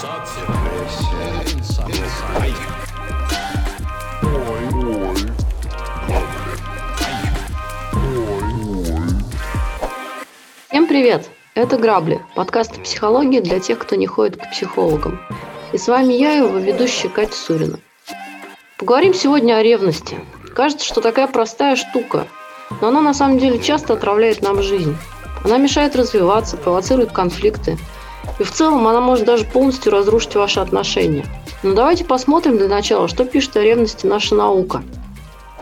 Всем привет! Это «Грабли» – подкаст психологии для тех, кто не ходит к психологам. И с вами я, его ведущая Катя Сурина. Поговорим сегодня о ревности. Кажется, что такая простая штука, но она на самом деле часто отравляет нам жизнь. Она мешает развиваться, провоцирует конфликты. И в целом она может даже полностью разрушить ваши отношения. Но давайте посмотрим для начала, что пишет о ревности наша наука.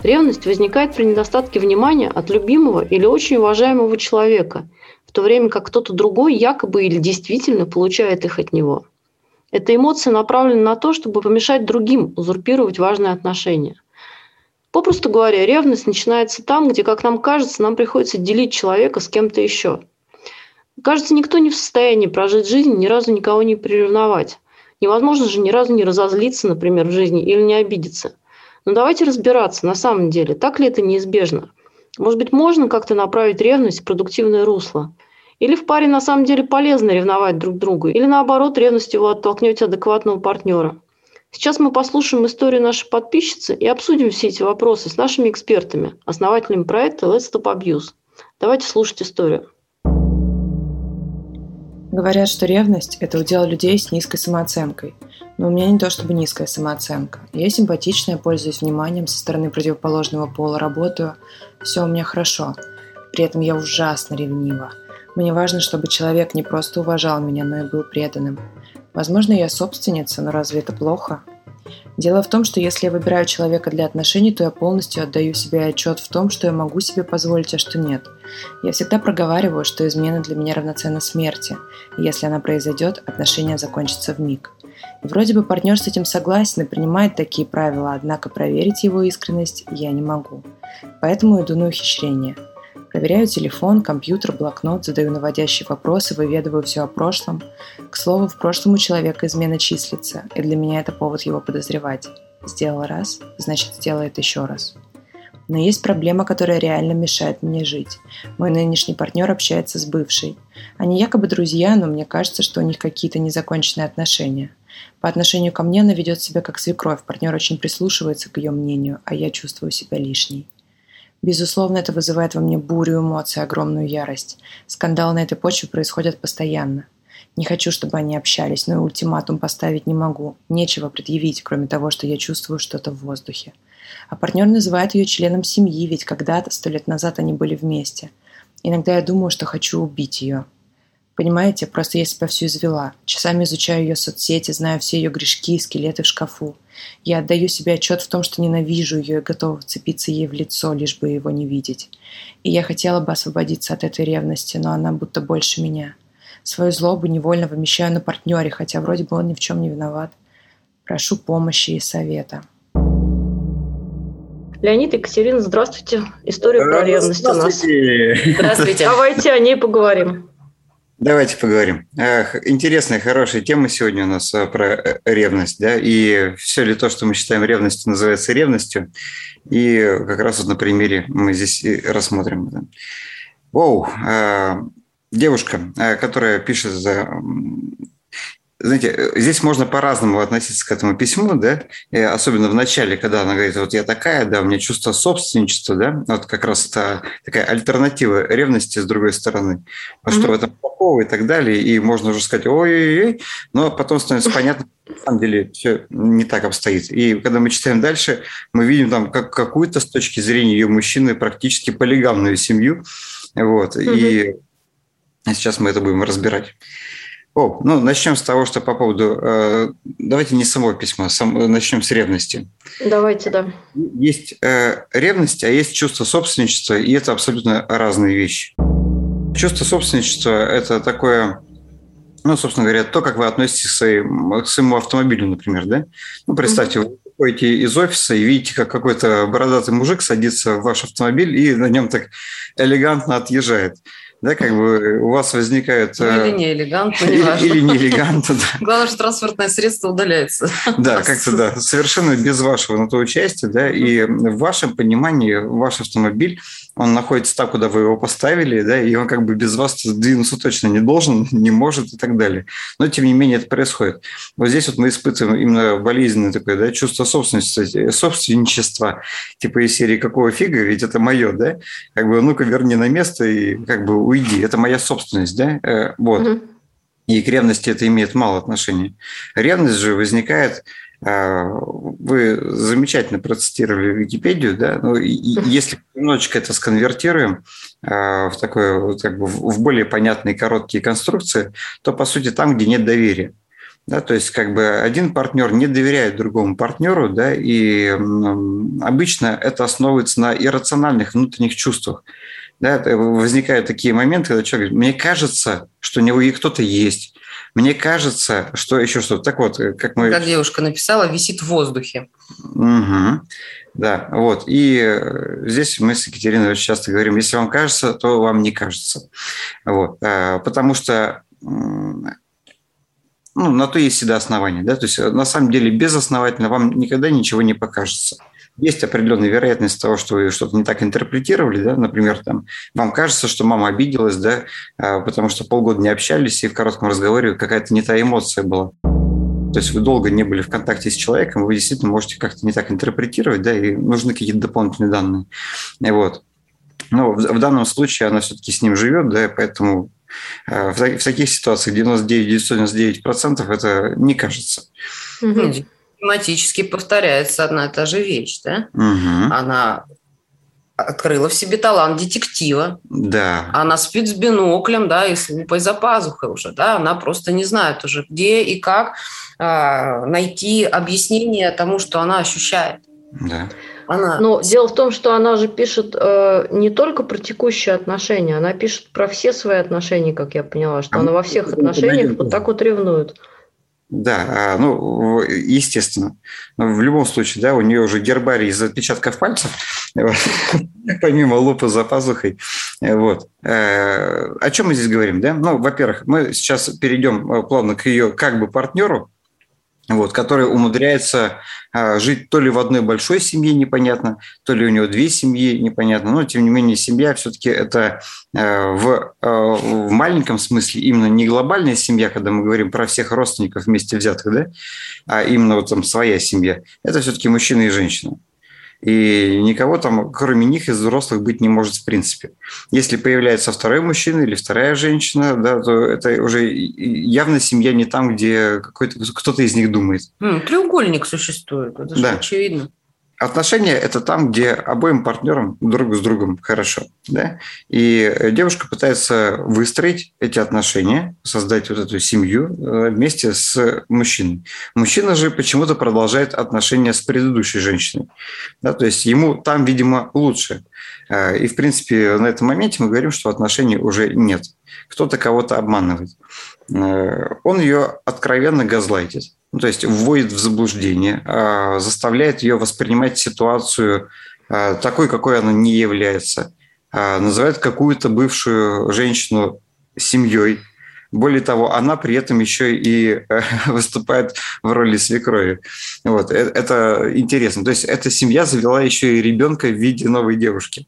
Ревность возникает при недостатке внимания от любимого или очень уважаемого человека, в то время как кто-то другой якобы или действительно получает их от него. Эта эмоция направлена на то, чтобы помешать другим узурпировать важные отношения. Попросту говоря, ревность начинается там, где, как нам кажется, нам приходится делить человека с кем-то еще. Кажется, никто не в состоянии прожить жизнь, ни разу никого не приревновать. Невозможно же ни разу не разозлиться, например, в жизни или не обидеться. Но давайте разбираться, на самом деле, так ли это неизбежно. Может быть, можно как-то направить ревность в продуктивное русло. Или в паре на самом деле полезно ревновать друг друга, или наоборот, ревностью вы оттолкнете адекватного партнера. Сейчас мы послушаем историю нашей подписчицы и обсудим все эти вопросы с нашими экспертами, основателями проекта Let's Stop Abuse. Давайте слушать историю. Говорят, что ревность – это удел людей с низкой самооценкой. Но у меня не то чтобы низкая самооценка. Я симпатичная, пользуюсь вниманием со стороны противоположного пола, работаю. Все у меня хорошо. При этом я ужасно ревнива. Мне важно, чтобы человек не просто уважал меня, но и был преданным. Возможно, я собственница, но разве это плохо? Дело в том, что если я выбираю человека для отношений, то я полностью отдаю себе отчет в том, что я могу себе позволить, а что нет. Я всегда проговариваю, что измена для меня равноценна смерти, и если она произойдет, отношения закончатся в миг. И вроде бы партнер с этим согласен и принимает такие правила, однако проверить его искренность я не могу. Поэтому иду на ухищрение – Проверяю телефон, компьютер, блокнот, задаю наводящие вопросы, выведываю все о прошлом. К слову, в прошлом у человека измена числится, и для меня это повод его подозревать. Сделал раз, значит сделает еще раз. Но есть проблема, которая реально мешает мне жить. Мой нынешний партнер общается с бывшей. Они якобы друзья, но мне кажется, что у них какие-то незаконченные отношения. По отношению ко мне она ведет себя как свекровь, партнер очень прислушивается к ее мнению, а я чувствую себя лишней. Безусловно, это вызывает во мне бурю эмоций, огромную ярость. Скандалы на этой почве происходят постоянно. Не хочу, чтобы они общались, но и ультиматум поставить не могу. Нечего предъявить, кроме того, что я чувствую что-то в воздухе. А партнер называет ее членом семьи, ведь когда-то, сто лет назад, они были вместе. Иногда я думаю, что хочу убить ее. Понимаете, просто я себя всю извела. Часами изучаю ее соцсети, знаю все ее грешки и скелеты в шкафу. Я отдаю себе отчет в том, что ненавижу ее и готова вцепиться ей в лицо, лишь бы его не видеть. И я хотела бы освободиться от этой ревности, но она будто больше меня. Свою злобу невольно вымещаю на партнере, хотя вроде бы он ни в чем не виноват. Прошу помощи и совета. Леонид Екатерина, здравствуйте. История про ревность у нас. Здравствуйте. Давайте о ней поговорим. Давайте поговорим. Интересная, хорошая тема сегодня у нас э, про э, ревность, да, и все ли то, что мы считаем ревностью, называется ревностью, и как раз вот на примере мы здесь рассмотрим это. Оу, э, девушка, которая пишет за знаете, э, здесь можно по-разному относиться к этому письму, да, и особенно в начале, когда она говорит, вот я такая, да, у меня чувство собственничества, да, вот как раз это такая альтернатива ревности с другой стороны, а mm-hmm. что в этом плохого и так далее, и можно уже сказать, ой-ой-ой, но потом становится понятно, на самом деле все не так обстоит. И когда мы читаем дальше, мы видим там как, какую-то с точки зрения ее мужчины практически полигамную семью, вот, mm-hmm. и сейчас мы это будем разбирать. О, ну, начнем с того, что по поводу... Э, давайте не само письмо, сам, начнем с ревности. Давайте, да. Есть э, ревность, а есть чувство собственничества, и это абсолютно разные вещи. Чувство собственничества – это такое, ну, собственно говоря, то, как вы относитесь к, своим, к своему автомобилю, например, да? Ну, представьте, mm-hmm. вы выходите из офиса и видите, как какой-то бородатый мужик садится в ваш автомобиль и на нем так элегантно отъезжает. Да, как бы у вас возникают... Ну, или не элегантно, не или, или не элегантно, да. Главное, что транспортное средство удаляется. Да, как-то, да, совершенно без вашего на то участия, да, и в вашем понимании ваш автомобиль, он находится так, куда вы его поставили, да, и он как бы без вас двинуться точно не должен, не может и так далее. Но, тем не менее, это происходит. Вот здесь вот мы испытываем именно болезненное такое, да, чувство собственности, собственничества, типа из серии «Какого фига? Ведь это мое», да? Как бы, ну-ка, верни на место и как бы уйди, это моя собственность, да, э, вот. Угу. И к ревности это имеет мало отношения. Ревность же возникает, э, вы замечательно процитировали Википедию, да, ну, и, если немножечко это сконвертируем э, в такое, как бы в более понятные короткие конструкции, то по сути там, где нет доверия. Да, то есть как бы один партнер не доверяет другому партнеру, да, и обычно это основывается на иррациональных внутренних чувствах. Да, возникают такие моменты, когда человек говорит, мне кажется, что у него и кто-то есть. Мне кажется, что еще что-то. Так вот, как мы... Как девушка написала, висит в воздухе. Угу. Да, вот. И э, здесь мы с Екатериной очень часто говорим, если вам кажется, то вам не кажется. Вот. А, потому что ну, на то есть всегда основания. Да? То есть, на самом деле, безосновательно вам никогда ничего не покажется есть определенная вероятность того, что вы что-то не так интерпретировали, да, например, там, вам кажется, что мама обиделась, да, а, потому что полгода не общались, и в коротком разговоре какая-то не та эмоция была. То есть вы долго не были в контакте с человеком, вы действительно можете как-то не так интерпретировать, да, и нужны какие-то дополнительные данные. И вот. Но в, в данном случае она все-таки с ним живет, да, поэтому э, в, в таких ситуациях 99-999% это не кажется. Угу тематически повторяется одна и та же вещь, да? Угу. Она открыла в себе талант детектива. Да. Она спит с биноклем, да, и с лупой за пазухой уже, да. Она просто не знает уже, где и как а, найти объяснение тому, что она ощущает. Да. Она... Но дело в том, что она же пишет э, не только про текущие отношения, она пишет про все свои отношения, как я поняла, что а она во всех отношениях вот так вот ревнует. Да, а, ну, естественно. Но в любом случае, да, у нее уже гербарий из отпечатков пальцев, помимо лупы за пазухой. Вот. Э, о чем мы здесь говорим, да? Ну, во-первых, мы сейчас перейдем э, плавно к ее как бы партнеру, вот, который умудряется а, жить то ли в одной большой семье, непонятно, то ли у него две семьи, непонятно, но тем не менее семья все-таки это а, в, а, в маленьком смысле именно не глобальная семья, когда мы говорим про всех родственников вместе взятых, да, а именно вот там своя семья, это все-таки мужчина и женщина и никого там, кроме них, из взрослых быть не может в принципе. Если появляется второй мужчина или вторая женщина, да, то это уже явно семья не там, где какой-то, кто-то из них думает. треугольник существует, это же да. очевидно. Отношения – это там, где обоим партнерам друг с другом хорошо. Да? И девушка пытается выстроить эти отношения, создать вот эту семью э, вместе с мужчиной. Мужчина же почему-то продолжает отношения с предыдущей женщиной. Да? То есть ему там, видимо, лучше. Э, и, в принципе, на этом моменте мы говорим, что отношений уже нет. Кто-то кого-то обманывает. Э, он ее откровенно газлайтит ну, то есть вводит в заблуждение, а, заставляет ее воспринимать ситуацию а, такой, какой она не является, а, называет какую-то бывшую женщину семьей. Более того, она при этом еще и выступает в роли свекрови. Вот. Э, это интересно. То есть эта семья завела еще и ребенка в виде новой девушки.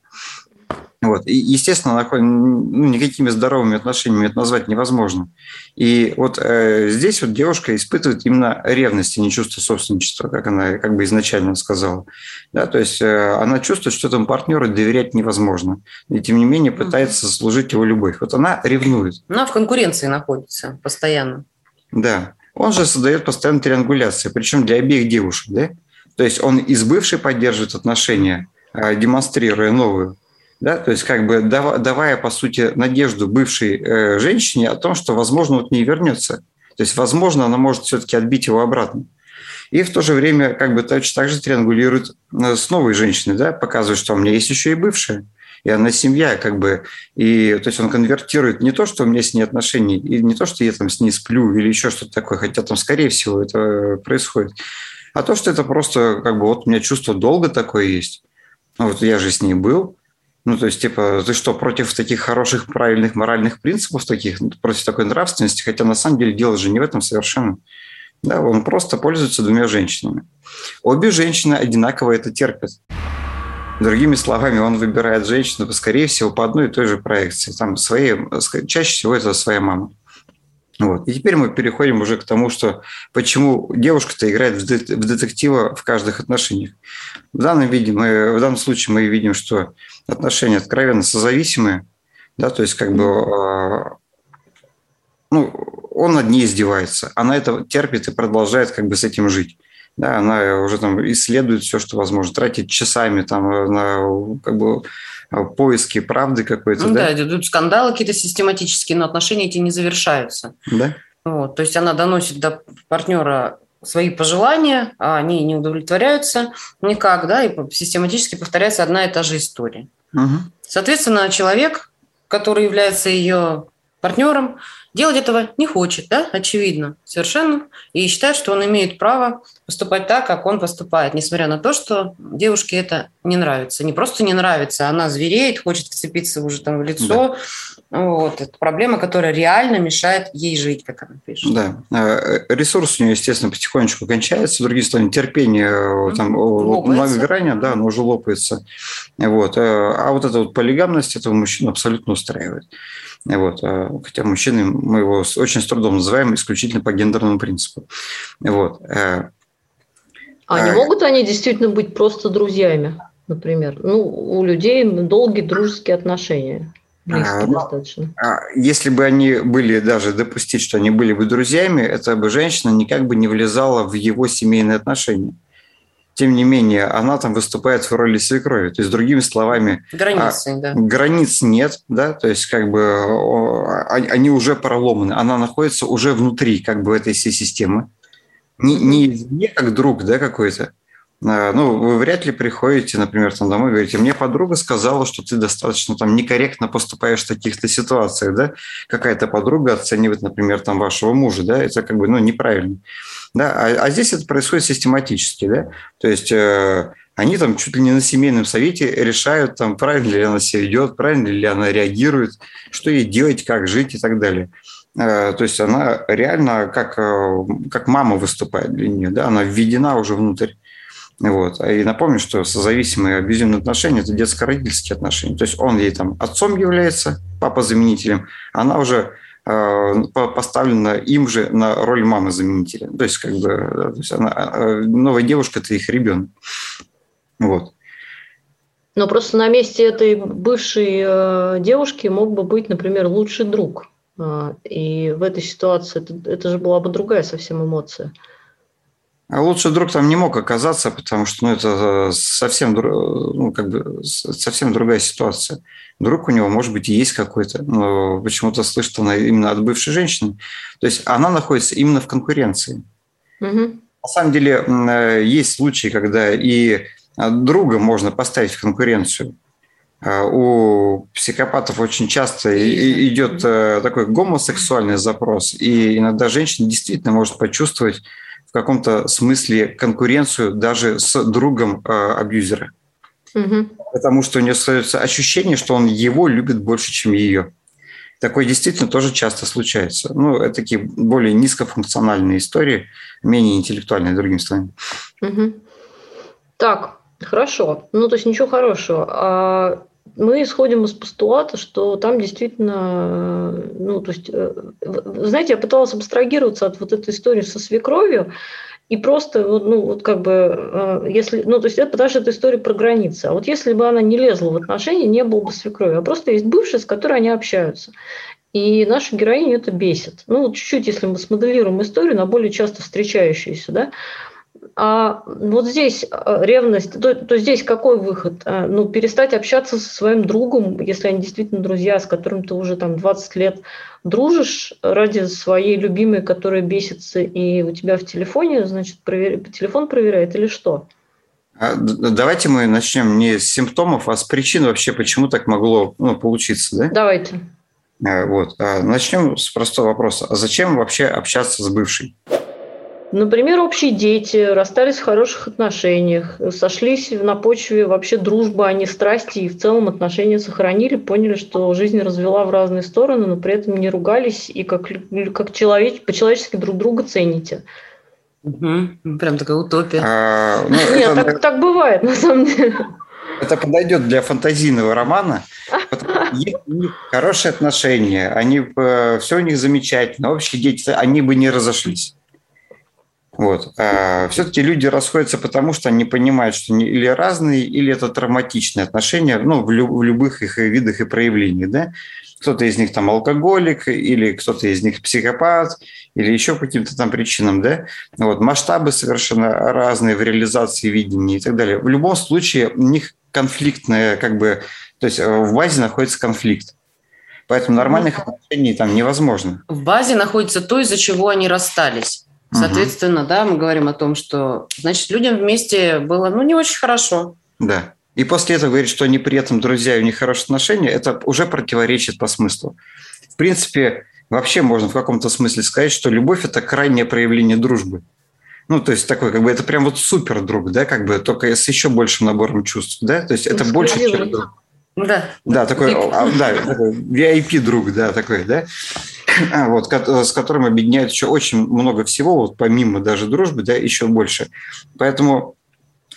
Вот. И, естественно, ну, никакими здоровыми отношениями это назвать невозможно. И вот э, здесь вот девушка испытывает именно ревность, а не чувство собственничества, как она как бы изначально сказала. Да, то есть э, она чувствует, что этому партнеру доверять невозможно. И тем не менее пытается заслужить его любовь. Вот она ревнует. Она в конкуренции находится постоянно. Да. Он же создает постоянно триангуляции, причем для обеих девушек. Да? То есть он из бывшей поддерживает отношения, э, демонстрируя новую да, то есть как бы давая, по сути, надежду бывшей э, женщине о том, что, возможно, к ней вернется. То есть, возможно, она может все-таки отбить его обратно. И в то же время как бы точно так же триангулирует э, с новой женщиной, да, показывает, что у меня есть еще и бывшая, и она семья, как бы, и то есть он конвертирует не то, что у меня с ней отношения, и не то, что я там с ней сплю или еще что-то такое, хотя там, скорее всего, это происходит, а то, что это просто как бы вот у меня чувство долга такое есть, ну, вот я же с ней был, Ну, то есть, типа, ты что, против таких хороших, правильных моральных принципов, таких, против такой нравственности? Хотя на самом деле дело же не в этом совершенно. Да, он просто пользуется двумя женщинами. Обе женщины одинаково это терпят. Другими словами, он выбирает женщину, скорее всего, по одной и той же проекции. Там своей, чаще всего это своя мама. Вот. И теперь мы переходим уже к тому, что почему девушка-то играет в детектива в каждых отношениях. В данном, виде мы, в данном случае мы видим, что отношения откровенно созависимые, да, то есть как бы а, ну, он над ней издевается, она это терпит и продолжает как бы с этим жить. Да, она уже там исследует все, что возможно, тратит часами там на как бы поиски правды какой-то. Ну, да, да, идут скандалы какие-то систематические, но отношения эти не завершаются. Да. Вот, то есть она доносит до партнера свои пожелания, а они не удовлетворяются никак, да, и систематически повторяется одна и та же история. Угу. Соответственно, человек, который является ее партнером, делать этого не хочет, да, очевидно, совершенно, и считает, что он имеет право поступать так, как он поступает, несмотря на то, что девушке это не нравится. Не просто не нравится, она звереет, хочет вцепиться уже там в лицо. Да. Вот. Это проблема, которая реально мешает ей жить, как она пишет. Да. Э, ресурс у нее, естественно, потихонечку кончается. Другие стороны, терпение э, там, многогранно, да, оно уже лопается. Вот. Э, а вот эта вот полигамность этого мужчину абсолютно устраивает. Вот. Хотя мужчины, мы его очень с трудом называем исключительно по гендерному принципу. Вот. А не могут они действительно быть просто друзьями, например? Ну, у людей долгие дружеские отношения. Близкие а, достаточно. А, если бы они были даже допустить, что они были бы друзьями, эта бы женщина никак бы не влезала в его семейные отношения. Тем не менее, она там выступает в роли свекрови. То есть, другими словами, границы, а, да. границ нет, да, то есть как бы о, они уже проломаны. Она находится уже внутри как бы этой всей системы не, не извне как друг, да, какой-то. А, ну, вы вряд ли приходите, например, там домой и говорите, мне подруга сказала, что ты достаточно там некорректно поступаешь в таких-то ситуациях, да, какая-то подруга оценивает, например, там вашего мужа, да, это как бы, ну, неправильно. Да, а, а здесь это происходит систематически, да, то есть э, они там чуть ли не на семейном совете решают, там, правильно ли она себя ведет, правильно ли она реагирует, что ей делать, как жить и так далее. Э, то есть она реально как, э, как мама выступает для нее, да, она введена уже внутрь. Вот. И напомню, что созависимые абьюзивные отношения – это детско-родительские отношения. То есть он ей там отцом является, папа-заменителем, она уже э, поставлена им же на роль мамы-заменителя. То есть, как бы, то есть она, новая девушка – это их ребенок. Вот. Но просто на месте этой бывшей девушки мог бы быть, например, лучший друг. А, и в этой ситуации это, это же была бы другая совсем эмоция. А лучший друг там не мог оказаться, потому что ну, это э, совсем, ну, как бы, совсем другая ситуация. Друг у него, может быть, и есть какой-то, но почему-то слышит она именно от бывшей женщины. То есть она находится именно в конкуренции. Угу. На самом деле э, есть случаи, когда и друга можно поставить в конкуренцию. А, у психопатов очень часто идет э, такой гомосексуальный запрос, и иногда женщина действительно может почувствовать в каком-то смысле конкуренцию даже с другом э, абьюзера. Угу. Потому что у нее остается ощущение, что он его любит больше, чем ее. Такое действительно тоже часто случается. Ну, это такие более низкофункциональные истории, менее интеллектуальные, другими словами. Угу. Так, хорошо. Ну, то есть ничего хорошего. А мы исходим из постулата, что там действительно, ну, то есть, э, знаете, я пыталась абстрагироваться от вот этой истории со свекровью, и просто, ну, вот как бы, э, если, ну, то есть это, потому что это история про границы. А вот если бы она не лезла в отношения, не было бы свекрови, а просто есть бывшие, с которой они общаются. И нашу героиню это бесит. Ну, чуть-чуть, если мы смоделируем историю на более часто встречающуюся, да, а вот здесь э, ревность, то, то здесь какой выход? Э, ну, перестать общаться со своим другом, если они действительно друзья, с которым ты уже там 20 лет дружишь ради своей любимой, которая бесится, и у тебя в телефоне, значит, провер... телефон проверяет или что? А, давайте мы начнем не с симптомов, а с причин вообще, почему так могло ну, получиться, да? Давайте. А, вот. А, начнем с простого вопроса. А зачем вообще общаться с бывшей? Например, общие дети, расстались в хороших отношениях, сошлись на почве вообще дружбы, а не страсти, и в целом отношения сохранили, поняли, что жизнь развела в разные стороны, но при этом не ругались и как, как человек, по-человечески друг друга цените. Угу. Прям такая утопия. А, ну, Нет, это, так, так бывает, на самом деле. Это подойдет для фантазийного романа. Есть у них хорошие отношения, они, э, все у них замечательно, общие дети, они бы не разошлись. Вот. А все-таки люди расходятся потому, что они понимают, что они или разные, или это травматичные отношения, ну, в, лю- в любых их видах и проявлениях, да. Кто-то из них там алкоголик, или кто-то из них психопат, или еще по каким-то там причинам, да. Вот. Масштабы совершенно разные в реализации видения и так далее. В любом случае у них конфликтная, как бы, то есть э, в базе находится конфликт. Поэтому нормальных отношений там невозможно. В базе находится то, из-за чего они расстались. Соответственно, угу. да, мы говорим о том, что, значит, людям вместе было, ну, не очень хорошо. Да. И после этого говорить, что они при этом друзья и у них хорошие отношения, это уже противоречит по смыслу. В принципе, вообще можно в каком-то смысле сказать, что любовь – это крайнее проявление дружбы. Ну, то есть такой, как бы, это прям вот супер друг, да, как бы, только с еще большим набором чувств, да, то есть это больше, чем друг. Да. Да, такой, а, да, такой VIP друг, да, такой, да. А, вот, с которым объединяет еще очень много всего, вот помимо даже дружбы, да, еще больше. Поэтому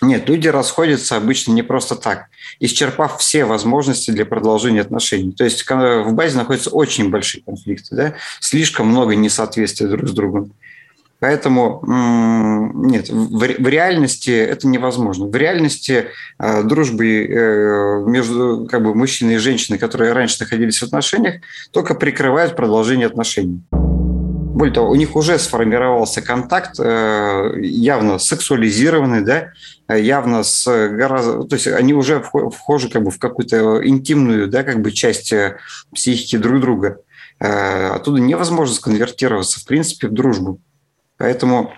нет, люди расходятся обычно не просто так, исчерпав все возможности для продолжения отношений. То есть в базе находятся очень большие конфликты, да? слишком много несоответствия друг с другом. Поэтому нет, в реальности это невозможно. В реальности а, дружбы э, между как бы, мужчиной и женщиной, которые раньше находились в отношениях, только прикрывают продолжение отношений. Более того, у них уже сформировался контакт, э, явно сексуализированный, да, явно с гораздо, то есть они уже вхожи как бы в какую-то интимную, да, как бы часть э, психики друг друга. Оттуда невозможно сконвертироваться, в принципе, в дружбу. Поэтому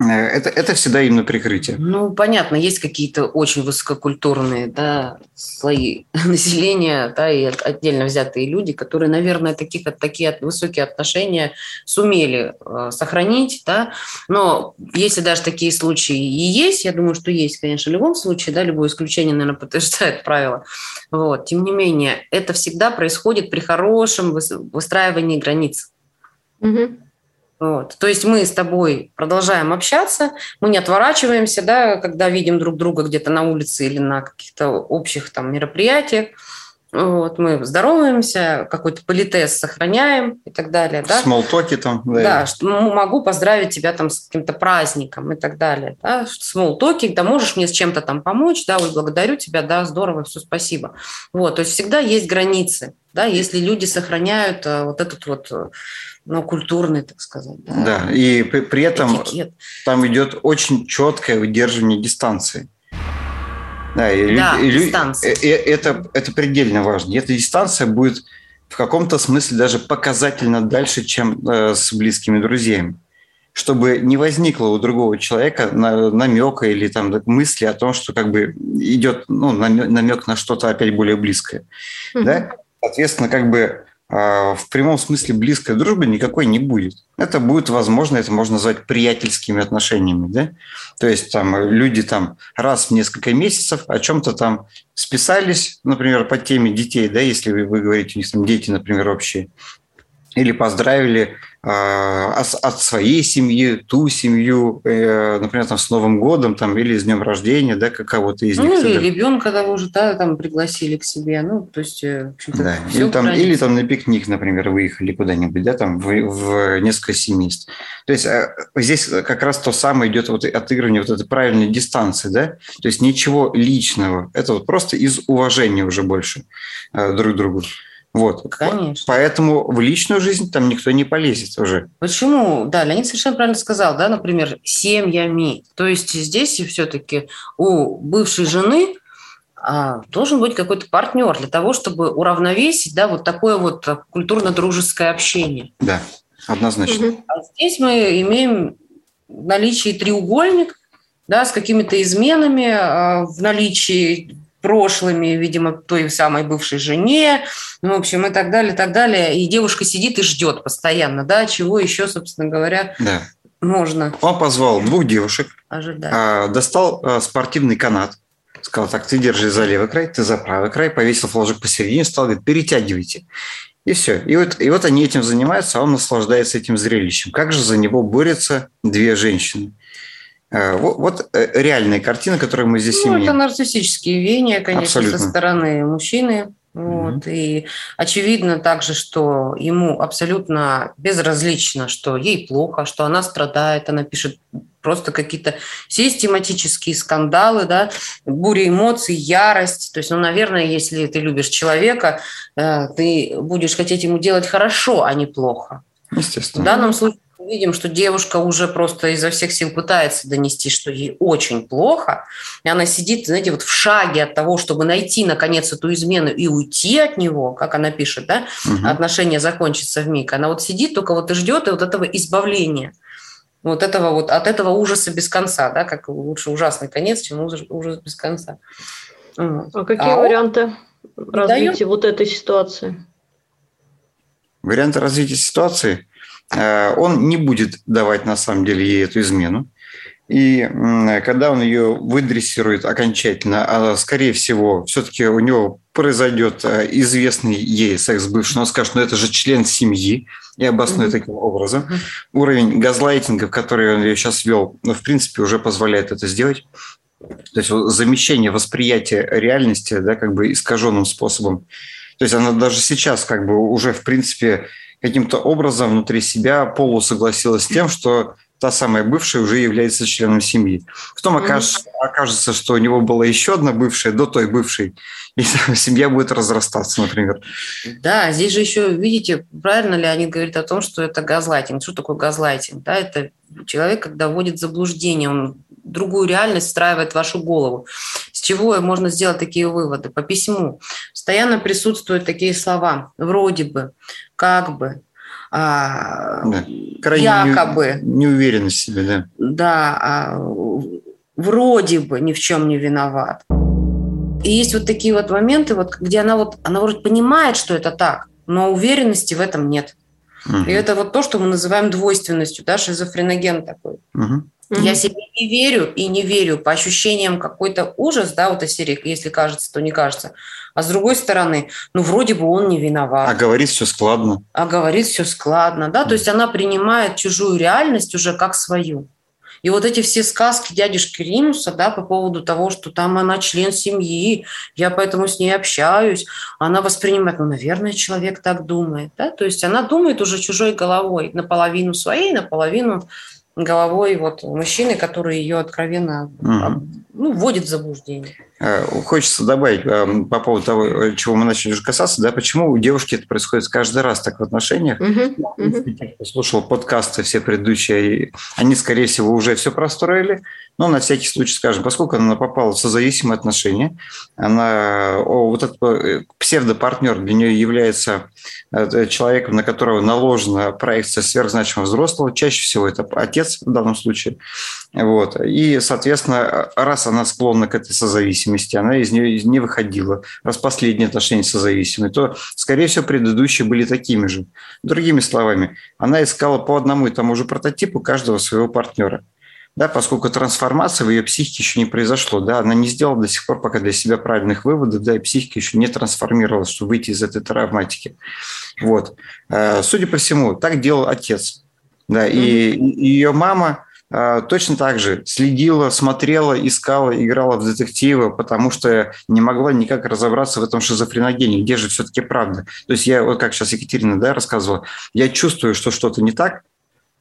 э, это, это всегда именно прикрытие. Ну, понятно, есть какие-то очень высококультурные да, слои населения, да, и отдельно взятые люди, которые, наверное, таких, такие высокие отношения сумели э, сохранить, да, но если даже такие случаи и есть, я думаю, что есть, конечно, в любом случае, да, любое исключение, наверное, подтверждает правило, вот, тем не менее, это всегда происходит при хорошем выстраивании границ. Угу. Вот. То есть мы с тобой продолжаем общаться, мы не отворачиваемся, да, когда видим друг друга где-то на улице или на каких-то общих там мероприятиях. Вот, мы здороваемся, какой-то политез сохраняем и так далее. Да? Смолтоки там. Да, да что могу поздравить тебя там с каким-то праздником и так далее. Да? Смолтоки, да, можешь мне с чем-то там помочь, да, ой, благодарю тебя, да, здорово, все, спасибо. Вот, то есть всегда есть границы, да, если люди сохраняют э, вот этот вот э, ну, культурный, так сказать. Да, да и при, при этом Этикет. там идет очень четкое выдерживание дистанции. Да, и, да и, дистанция. И, и, это, это предельно важно. И эта дистанция будет в каком-то смысле даже показательно дальше, чем э, с близкими друзьями. Чтобы не возникло у другого человека намека или там мысли о том, что как бы идет ну, намек на что-то опять более близкое. Mm-hmm. Да? Соответственно, как бы а, в прямом смысле близкой дружбы никакой не будет. Это будет, возможно, это можно назвать приятельскими отношениями, да? То есть там люди там раз в несколько месяцев о чем-то там списались, например, по теме детей, да, если вы, вы говорите, у них там дети, например, общие, или поздравили от своей семьи, ту семью, э, например, там, с Новым годом там, или с днем рождения, да, как кого-то из ну, них. Ну, или ребенка того уже да, там пригласили к себе, ну, то есть, э, в да. или, там, или там на пикник, например, выехали куда-нибудь, да, там, в, в несколько семейств. То есть э, здесь как раз то самое идет вот отыгрывание вот этой правильной дистанции, да, то есть ничего личного, это вот просто из уважения уже больше друг к другу. Вот. Конечно. Поэтому в личную жизнь там никто не полезет уже. Почему? Да, Леонид совершенно правильно сказал, да, например, семьями. То есть здесь все-таки у бывшей жены а, должен быть какой-то партнер для того, чтобы уравновесить, да, вот такое вот культурно-дружеское общение. Да, однозначно. А здесь мы имеем в наличии треугольник, да, с какими-то изменами а, в наличии прошлыми, видимо, той самой бывшей жене, ну, в общем, и так далее, и так далее. И девушка сидит и ждет постоянно, да, чего еще, собственно говоря, да. Можно. Он позвал двух девушек, Ожидать. а, достал а, спортивный канат, сказал, так, ты держи за левый край, ты за правый край, повесил флажок посередине, стал говорит, перетягивайте. И все. И вот, и вот они этим занимаются, а он наслаждается этим зрелищем. Как же за него борются две женщины? А, Вот, вот э, реальная картина, которую мы здесь Ну, имеем. это нарциссические веяния, конечно, Абсолютно. со стороны мужчины. Вот. И очевидно также, что ему абсолютно безразлично, что ей плохо, что она страдает, она пишет просто какие-то систематические скандалы, да, буря эмоций, ярость. То есть, ну, наверное, если ты любишь человека, э, ты будешь хотеть ему делать хорошо, а не плохо. В Естественно. данном случае видим, что девушка уже просто изо всех сил пытается донести, что ей очень плохо, и она сидит, знаете, вот в шаге от того, чтобы найти, наконец, эту измену и уйти от него, как она пишет, да, Мгм. отношения закончатся в миг. Она вот сидит, только вот и ждет и вот этого избавления. Вот этого вот, от этого ужаса без конца, да, как лучше ужасный конец, чем ужас, ужас без конца. Вот. А какие А он варианты развития вот этой ситуации? Варианты развития ситуации. Э, Он не будет давать на самом деле ей эту измену. И когда он ее выдрессирует окончательно, а скорее всего, все-таки у него произойдет э, известный ей секс бывший, он скажет, ну это же член семьи, и обоснует Мгм. таким образом. Мгм. Уровень газлайтинга, который он ее сейчас вел, ну, в принципе, уже позволяет это сделать. То есть замещение восприятия реальности, да, как бы искаженным способом. То есть она даже сейчас как бы уже, в принципе, каким-то образом внутри себя полусогласилась с тем, что та самая бывшая уже является членом семьи. Потом окажется, окажется, что у него была еще одна бывшая до той бывшей, и семья будет разрастаться, например. Да, здесь же еще, видите, правильно Леонид говорит о том, что это газлайтинг. Что такое газлайтинг? Да, это человек, когда вводит заблуждение, он другую реальность встраивает в вашу голову. С чего можно сделать такие выводы? По письму постоянно присутствуют такие слова «вроде бы», «как бы», а, Да. Крайне «якобы», Не, неуверенность в себе, да. да, а, вроде бы ни в чем не виноват. И есть вот такие вот моменты, вот, где она вот, она вроде понимает, что это так, но уверенности в этом нет. Мгм. И это вот то, что мы называем двойственностью, да, шизофреноген такой. Я себе не верю и не верю по ощущениям какой-то ужас, да, вот из серии, если кажется, то не кажется. А с другой стороны, ну, вроде бы он не виноват, А говорит все складно. а говорит все складно, да, то есть она принимает чужую реальность уже как свою. И вот эти все сказки дядюшки Римуса, да, по поводу того, что там она член семьи, я поэтому с ней общаюсь, она воспринимает, ну, наверное, человек так думает, да, то есть она думает уже чужой головой, наполовину своей, наполовину головой вот мужчины, который ее откровенно Мгм. ну, вводит в заблуждение. Э, Хочется добавить э, по поводу того, э, чего мы начали уже касаться, да, почему у девушки это происходит каждый раз так в отношениях. Мгм. принципе, те, кто слушал подкасты все предыдущие, они, скорее всего, уже все простроили. Но на всякий случай скажем, поскольку она попала в созависимые отношения, она, о, вот этот э, псевдопартнер для нее является человеком, на которого наложена проекция сверхзначимого взрослого, чаще всего это отец в данном случае. Вот. И, соответственно, раз она склонна к этой созависимости, она из нее не выходила, раз последние отношения созависимые, то, скорее всего, предыдущие были такими же. Другими словами, она искала по одному и тому же прототипу каждого своего партнера. Да, поскольку трансформация в ее психике еще не произошло, да, она не сделала до сих пор пока для себя правильных выводов, да, и психика еще не трансформировалась, чтобы выйти из этой травматики. Вот. Э, Судя по всему, так делал отец. Да, и, ее мама точно так же следила, смотрела, искала, играла в детективы, потому что не могла никак разобраться в этом шизофреногене, где же все-таки правда. То есть я, вот как сейчас Екатерина да, рассказывала, я чувствую, что что-то не так,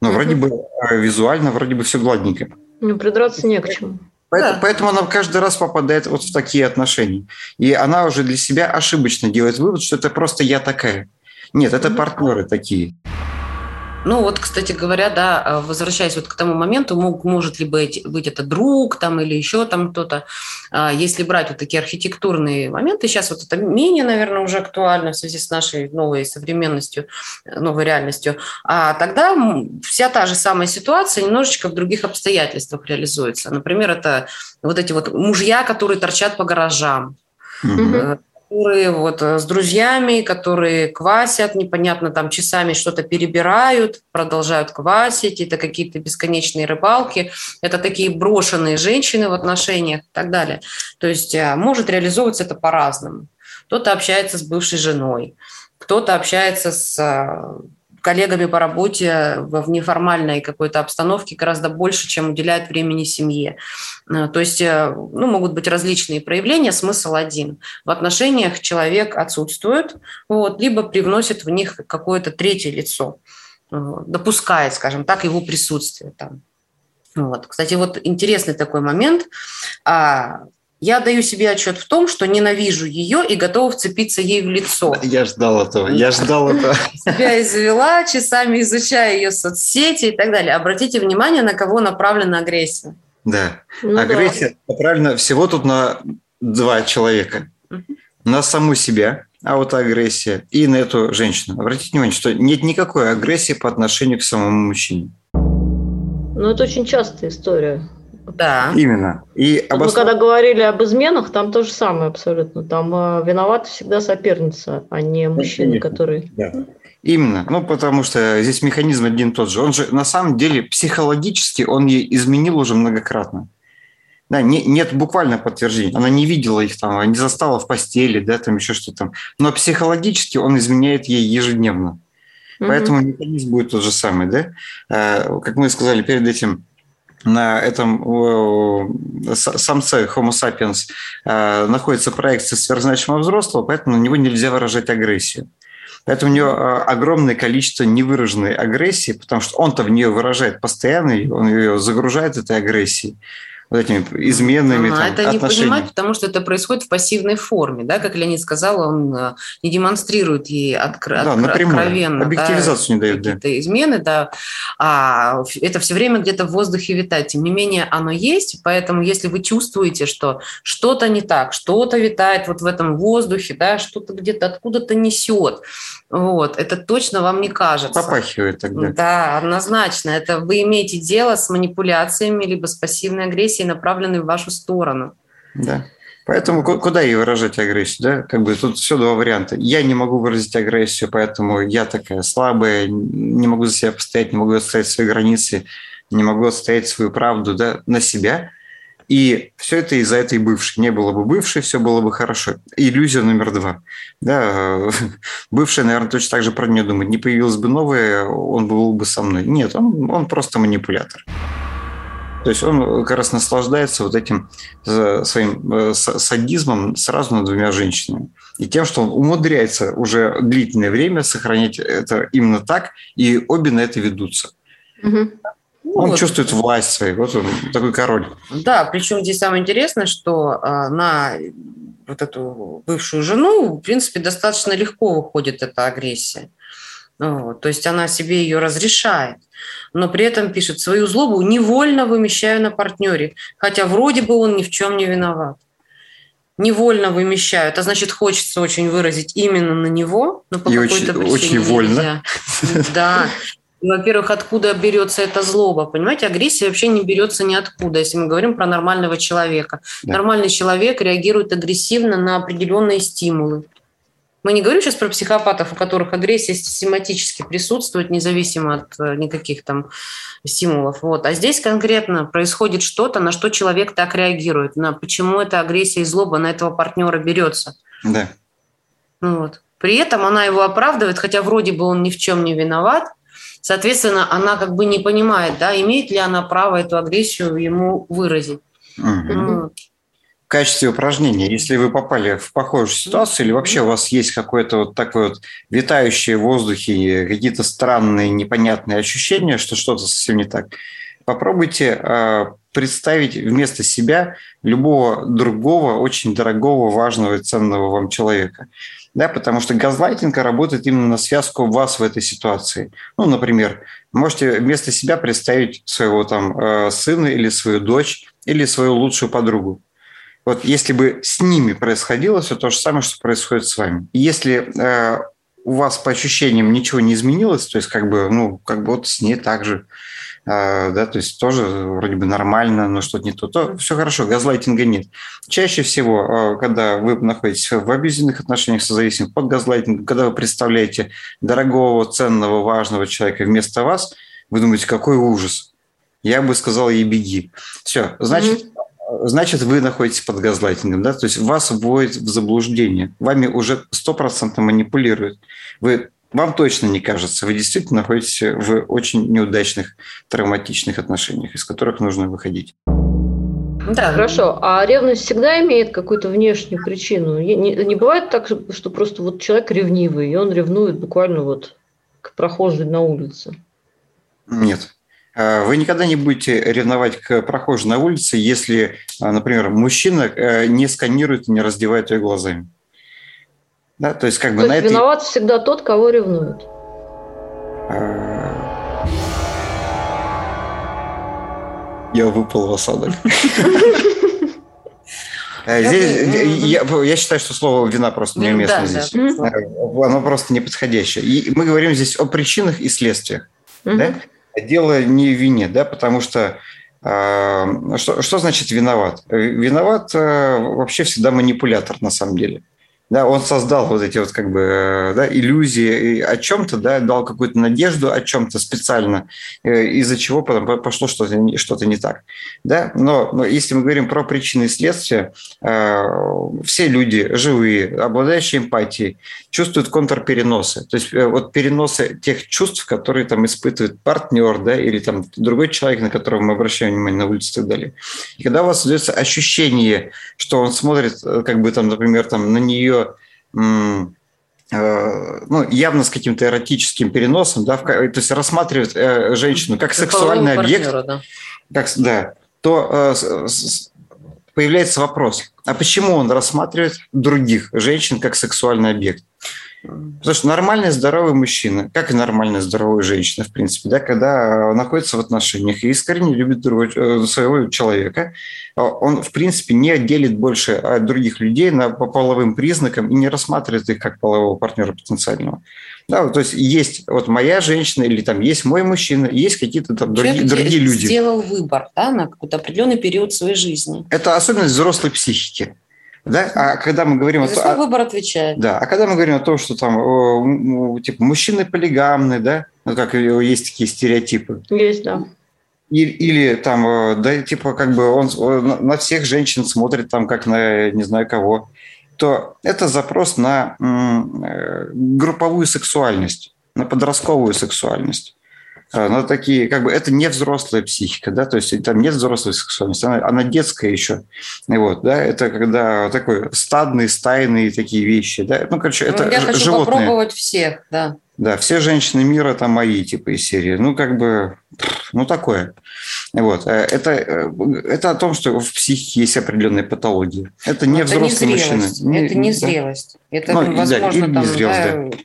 но вроде бы э, визуально, вроде бы все гладненько. Ну, придраться не к чему. Поэтому, Да. поэтому она каждый раз попадает вот в такие отношения. И она уже для себя ошибочно делает вывод, что это просто я такая. Нет, это партнеры такие. Ну вот, кстати говоря, да, возвращаясь вот к тому моменту, мог, может ли быть, быть это друг там или еще там кто-то. А, Если брать вот такие архитектурные моменты, сейчас вот это менее, наверное, уже актуально в связи с нашей новой современностью, э, новой реальностью. А тогда вся та же самая ситуация немножечко в других обстоятельствах реализуется. Например, это вот эти вот мужья, которые торчат по гаражам, Мгм. Которые вот э, с друзьями, которые квасят, непонятно, там часами что-то перебирают, продолжают квасить, это какие-то бесконечные рыбалки, это такие брошенные женщины в отношениях и так далее. То есть э, может реализовываться это по-разному. Кто-то общается с бывшей женой, кто-то общается с э, коллегами по работе в неформальной какой-то обстановке гораздо больше, чем уделяет времени семье. Э, то есть э, ну, могут быть различные проявления, смысл один. В отношениях человек отсутствует, вот, либо привносит в них какое-то третье лицо, допускает, скажем так, его присутствие там. Вот. Кстати, вот интересный такой момент. Я даю себе отчет в том, что ненавижу ее и готова вцепиться ей в лицо. Я ждал этого, я ждал этого. Себя извела, часами изучая ее соцсети и так далее. Обратите внимание, на кого направлена агрессия. Да, ну, агрессия да. направлена всего тут на два человека. Угу. На саму себя, а вот агрессия, и на эту женщину. Обратите внимание, что нет никакой агрессии по отношению к самому мужчине. Ну, это очень частая история. Да. Именно. И обоснов... Мы когда говорили об изменах, там то же самое абсолютно. Там э, виновата всегда соперница, а не мужчина, который... Да. Именно. Ну, потому что здесь механизм один и тот же. Он же на самом деле психологически он ей изменил уже многократно. Да, не, нет буквально подтверждения. Она не видела их там, не застала в постели, да, там еще что-то. Но психологически он изменяет ей ежедневно. Угу. Поэтому механизм будет тот же самый, да. Э, как мы сказали перед этим, на этом самце Homo sapiens э, находится проекция сверхзначимого взрослого, поэтому на него нельзя выражать агрессию. Поэтому у него э, огромное количество невыраженной агрессии, потому что он-то в нее выражает постоянно, он ее загружает этой агрессией вот этими изменами. Ага, там, это не понимать, потому что это происходит в пассивной форме, да, как Леонид сказал, он э, не демонстрирует ей откр... да, напрямую, откровенно объективизацию да, не дает, да. измены, да, а это все время где-то в воздухе витает. Тем не менее, оно есть, поэтому если вы чувствуете, что что-то не так, что-то витает вот в этом воздухе, да, что-то где-то откуда-то несет, вот, это точно вам не кажется. Попахивает тогда. Да, однозначно. Это вы имеете дело с манипуляциями либо с пассивной агрессией, направленной в вашу сторону. Да. Поэтому куда ей выражать агрессию? Да? Как бы тут все два варианта. Я не могу выразить агрессию, поэтому я такая слабая, не могу за себя постоять, не могу отстоять свои границы, не могу отстоять свою правду да, на себя – и все это из-за этой бывшей. Не было бы бывшей, все было бы хорошо. Иллюзия номер два. Да, бывшая, наверное, точно так же про нее думает. Не появилась бы новая, он был бы со мной. Нет, он, он просто манипулятор. То есть он как раз наслаждается вот этим э, своим э, садизмом сразу над двумя женщинами. И тем, что он умудряется уже длительное время сохранять это именно так, и обе на это ведутся. Угу. Ну, он вот. чувствует власть свою, вот он такой король. Да, причем здесь самое интересное, что а, на вот эту бывшую жену, в принципе, достаточно легко выходит эта агрессия. Вот, то есть она себе ее разрешает, но при этом пишет свою злобу невольно вымещаю на партнере, хотя вроде бы он ни в чем не виноват. Невольно вымещаю. Это значит, хочется очень выразить именно на него, но по какой-то очень, причине очень вольно. Да. Во-первых, откуда берется эта злоба? Понимаете, агрессия вообще не берется ниоткуда, если мы говорим про нормального человека. Да. Нормальный человек реагирует агрессивно на определенные стимулы. Мы не говорим сейчас про психопатов, у которых агрессия систематически присутствует, независимо от э, никаких там стимулов. Вот. А здесь конкретно происходит что-то, на что человек так реагирует, на почему эта агрессия и злоба на этого партнера берется. Да. Вот. При этом она его оправдывает, хотя вроде бы он ни в чем не виноват, Соответственно, она как бы не понимает, да, имеет ли она право эту агрессию ему выразить. Угу. В качестве упражнения, если вы попали в похожую ситуацию, или вообще у вас есть какое-то вот такое вот витающее в воздухе, какие-то странные, непонятные ощущения, что что-то совсем не так, попробуйте э, представить вместо себя любого другого, очень дорогого, важного и ценного вам человека да, потому что газлайтинг работает именно на связку вас в этой ситуации. Ну, например, можете вместо себя представить своего там э, сына или свою дочь или свою лучшую подругу. Вот если бы с ними происходило все то же самое, что происходит с вами. Если э, у вас по ощущениям ничего не изменилось, то есть как бы, ну, как бы вот с ней так же, а, да, то есть тоже вроде бы нормально, но что-то не то, то все хорошо, газлайтинга нет. Чаще всего, а, когда вы находитесь в абьюзивных отношениях со зависимым под газлайтингом, когда вы представляете дорогого, ценного, важного человека вместо вас, вы думаете, какой ужас. Я бы сказал ей беги. Все, значит, mm-hmm. Значит, вы находитесь под газлайтингом, да, то есть вас вводят в заблуждение, вами уже стопроцентно манипулируют. Вы вам точно не кажется, вы действительно находитесь в очень неудачных, травматичных отношениях, из которых нужно выходить. Да. Хорошо, а ревность всегда имеет какую-то внешнюю причину? Не, не бывает так, что просто вот человек ревнивый, и он ревнует буквально вот к прохожей на улице? Нет. А вы никогда не будете ревновать к прохожей на улице, если, а, например, мужчина э, не сканирует и не раздевает ее глазами. Да, то есть как бы то на есть виноват всегда тот, кого ревнуют. Я выпал в осадок. Э, здесь, я, я считаю, что слово «вина» просто неуместно да, здесь. Да. Э, оно просто неподходящее. И мы говорим здесь о причинах и следствиях. Угу. Да? Дело не в вине, да, потому что э, что, что значит виноват? Виноват э, вообще всегда манипулятор на самом деле. Да, он создал вот эти вот как бы э, да, иллюзии о чем-то, да, дал какую-то надежду о чем-то специально, э, из-за чего потом пошло что-то что не так. Да? Но, но если мы говорим про причины и следствия, э, все люди живые, обладающие эмпатией, чувствуют контрпереносы. То есть вот переносы тех чувств, которые там испытывает партнер, да, или там другой человек, на которого мы обращаем внимание на улице и так далее. И когда у вас создается ощущение, что он смотрит, как бы там, например, там на нее Э, ну, явно с каким-то эротическим переносом, да, в, то есть рассматривает э, женщину как сексуальный объект, да. Как, да, то э, с, появляется вопрос, а почему он рассматривает других женщин как сексуальный объект? Потому что нормальный здоровый мужчина, как и нормальная здоровая женщина, в принципе, да, когда находится в отношениях и искренне любит другого, э, своего человека, а он, в принципе, не делит больше от других людей на, по половым признакам и не рассматривает их как полового партнера потенциального. Да, то есть есть вот моя женщина или там есть мой мужчина, есть какие-то там другие, другие люди. сделал выбор да, на какой-то определенный период своей жизни. Это особенность взрослой психики. Да? А когда мы говорим... За свой выбор отвечает. Да, а когда мы говорим о том, что там типа мужчины полигамны, да, ну как есть такие стереотипы. Есть, да. Или, или там, да, типа как бы он на всех женщин смотрит там как на не знаю кого, то это запрос на э, групповую сексуальность, на подростковую сексуальность. А, но такие, как бы, это не взрослая психика, да, то есть там нет взрослой сексуальности, она, она детская еще, вот, да, это когда такой стадные, стайные такие вещи, да, ну, короче, это ну, Я хочу животные. попробовать всех, да. Да, все женщины мира там мои, типа, из серии, ну, как бы, ну, такое. Вот. Э, это, э, это о том, что в психике есть определенные патологии. Это не это взрослый не мужчина. Это не зрелость. Да. Это, ну, возможно, да, там, да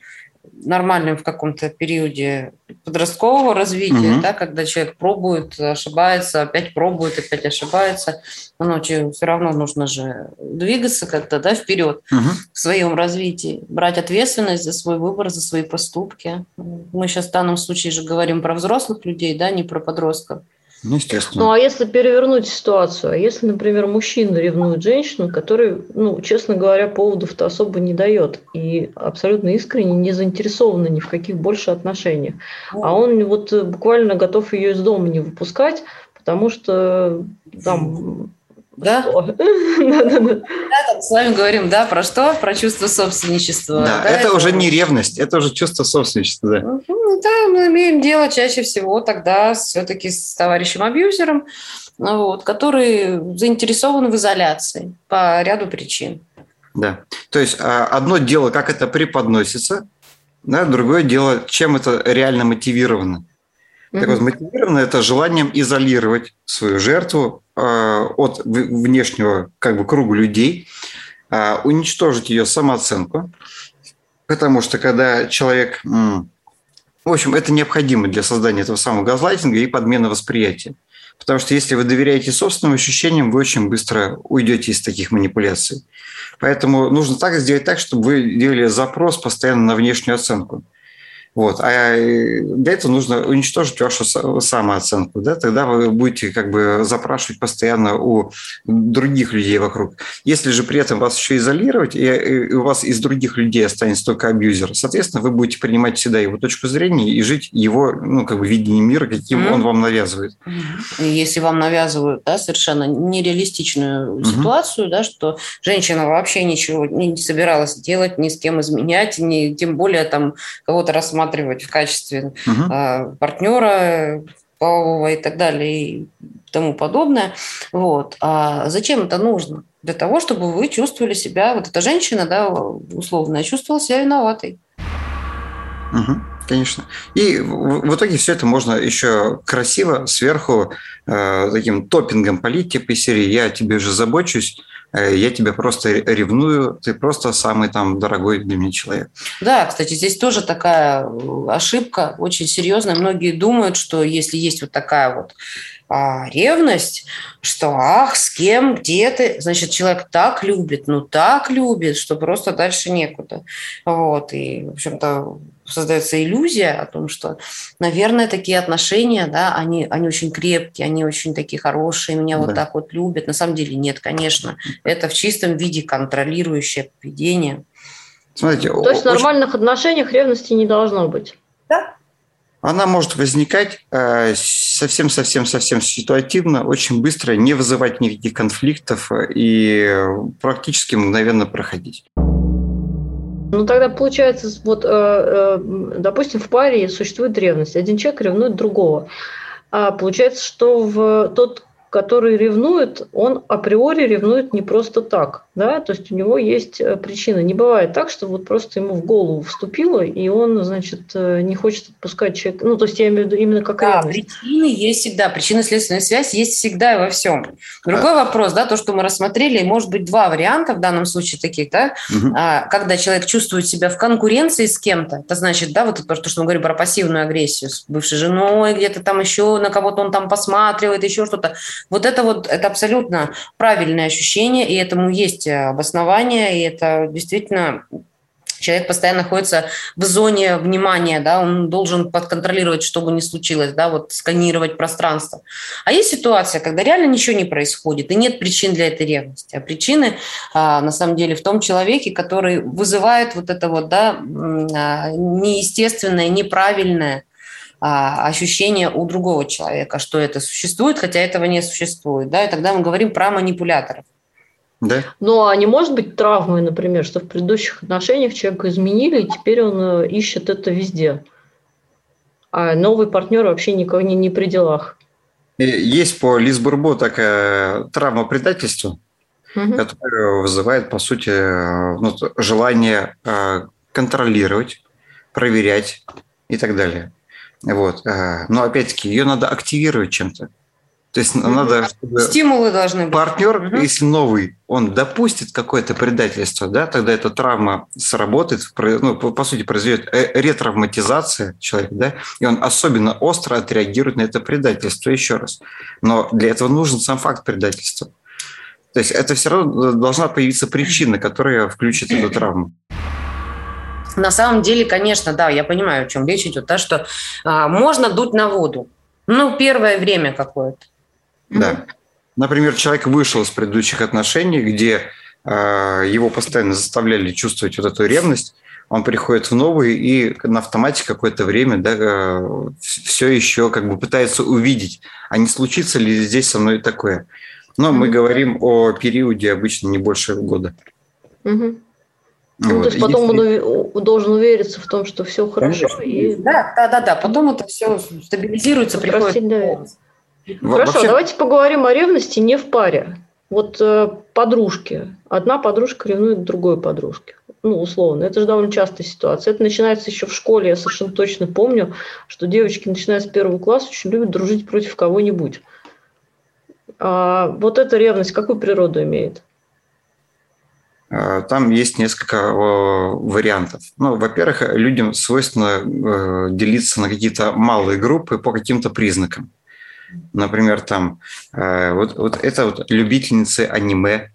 нормальным в каком-то периоде подросткового развития, угу. да, когда человек пробует, ошибается, опять пробует, опять ошибается. Но ночью все равно нужно же двигаться как-то да, вперед угу. в своем развитии, брать ответственность за свой выбор, за свои поступки. Мы сейчас в данном случае же говорим про взрослых людей, да, не про подростков. Ну, естественно. Ну, а если перевернуть ситуацию, а если, например, мужчина ревнует женщину, который, ну, честно говоря, поводов-то особо не дает и абсолютно искренне не заинтересован ни в каких больше отношениях, а он вот буквально готов ее из дома не выпускать, потому что там да? Да, да, с вами говорим, да, про что? Про чувство собственничества. Да, да это, это уже не ревность, это уже чувство собственничества, да. Да, мы имеем дело чаще всего тогда все-таки с товарищем-абьюзером, вот, который заинтересован в изоляции по ряду причин. Да, то есть а, одно дело, как это преподносится, да, другое дело, чем это реально мотивировано. Так вот, мотивировано это желанием изолировать свою жертву от внешнего как бы круга людей, э, уничтожить ее самооценку, потому что когда человек, в общем, это необходимо для создания этого самого газлайтинга и подмены восприятия. Потому что если вы доверяете собственным ощущениям, вы очень быстро уйдете из таких манипуляций. Поэтому нужно так сделать так, чтобы вы делали запрос постоянно на внешнюю оценку. Вот. А э, для этого нужно уничтожить вашу самооценку. Да? Тогда вы будете как бы запрашивать постоянно у других людей вокруг. Если же при этом вас еще изолировать, и у вас из других людей останется только абьюзер, соответственно, вы будете принимать всегда его точку зрения и жить его ну, как бы видением мира, каким mm-hmm. он вам навязывает. Если вам навязывают да, совершенно нереалистичную mm-hmm. ситуацию, да, что женщина вообще ничего не собиралась делать, ни с кем изменять, ни, тем более там кого-то рассматривать рассматривать в качестве угу. партнера полового и так далее и тому подобное. Вот. А зачем это нужно? Для того, чтобы вы чувствовали себя, вот эта женщина, да, условно, чувствовала себя виноватой. Угу, конечно. И в, итоге все это можно еще красиво сверху э, таким топпингом полить, типа серии «Я тебе уже забочусь», я тебя просто ревную, ты просто самый там дорогой для меня человек. Да, кстати, здесь тоже такая э, ошибка очень серьезная. Многие думают, что если есть вот такая вот а, ревность, что ах, с кем, где ты, значит, человек так любит, ну так любит, что просто дальше некуда. Вот, и, в общем-то, создается иллюзия о том, что, наверное, такие отношения, да, они, они очень крепкие, они очень такие хорошие, меня да. вот так вот любят. На самом деле нет, конечно. Это в чистом виде контролирующее поведение. Смотрите, То есть в нормальных отношениях ревности не должно быть. Да. Она может возникать совсем-совсем-совсем ситуативно, очень быстро, не вызывать никаких конфликтов и практически мгновенно проходить. Ну тогда получается, вот, э, э, допустим, в паре существует ревность. Один человек ревнует другого. А получается, что в тот, который ревнует, он априори ревнует не просто так да, то есть у него есть э, причина. Не бывает так, что вот просто ему в голову вступило, и он, значит, э, не хочет отпускать человека. Ну, то есть я имею в виду именно как Да, причины есть всегда, причинно-следственная связь есть всегда и во всем. Другой а... вопрос, да, то, что мы рассмотрели, может быть два варианта в данном случае таких, да, угу. когда человек чувствует себя в конкуренции с кем-то, это значит, да, вот то, что мы говорим про пассивную агрессию с бывшей женой, где-то там еще на кого-то он там посматривает, еще что-то. Вот это вот, это абсолютно правильное ощущение, и этому есть обоснования, и это действительно человек постоянно находится в зоне внимания, да, он должен подконтролировать, что бы ни случилось, да, вот сканировать пространство. А есть ситуация, когда реально ничего не происходит, и нет причин для этой ревности. А причины, а, на самом деле, в том человеке, который вызывает вот это вот, да, а, неестественное, неправильное а, ощущение у другого человека, что это существует, хотя этого не существует, да, и тогда мы говорим про манипуляторов. Да. Но а не может быть травмой, например, что в предыдущих отношениях человека изменили, и теперь он э, ищет это везде. А новый партнер вообще никого не, не при делах. Есть по Лисбурбу такая травма предательства, угу. которая вызывает, по сути, ну, желание э, контролировать, проверять и так далее. Вот. Э, но опять-таки ее надо активировать чем-то. То есть угу. надо, чтобы стимулы должны быть. Партнер, угу. если новый, он допустит какое-то предательство, да, тогда эта травма сработает, ну, по, сути, произойдет э, ретравматизация человека, да, и он особенно остро отреагирует на это предательство еще раз. Но для этого нужен сам факт предательства. То есть это все равно должна появиться причина, которая включит эту травму. На самом деле, конечно, да, я понимаю, о чем речь идет, да, что а, можно дуть на воду, ну, первое время какое-то. Да. Например, человек вышел из предыдущих отношений, где э, его постоянно заставляли чувствовать вот эту ревность, он приходит в новый и на автомате какое-то время да, э, все еще как бы пытается увидеть, а не случится ли здесь со мной такое. Но mm-hmm. мы говорим о периоде обычно не больше года. Mm-hmm. Ну, вот. то есть потом Если... он должен увериться в том, что все хорошо. И... Да, да, да, да. Потом это все стабилизируется, приходит. Да. Хорошо, Вообще... давайте поговорим о ревности не в паре. Вот э, подружки. Одна подружка ревнует другой подружке. Ну, условно. Это же довольно частая ситуация. Это начинается еще в школе. Я совершенно точно помню, что девочки, начиная с первого класса, очень любят дружить против кого-нибудь. А вот эта ревность какую природу имеет? А, там есть несколько вариантов. Ну, во-первых, людям свойственно э, делиться на какие-то малые группы по каким-то признакам. Например, там вот, вот это вот любительницы аниме,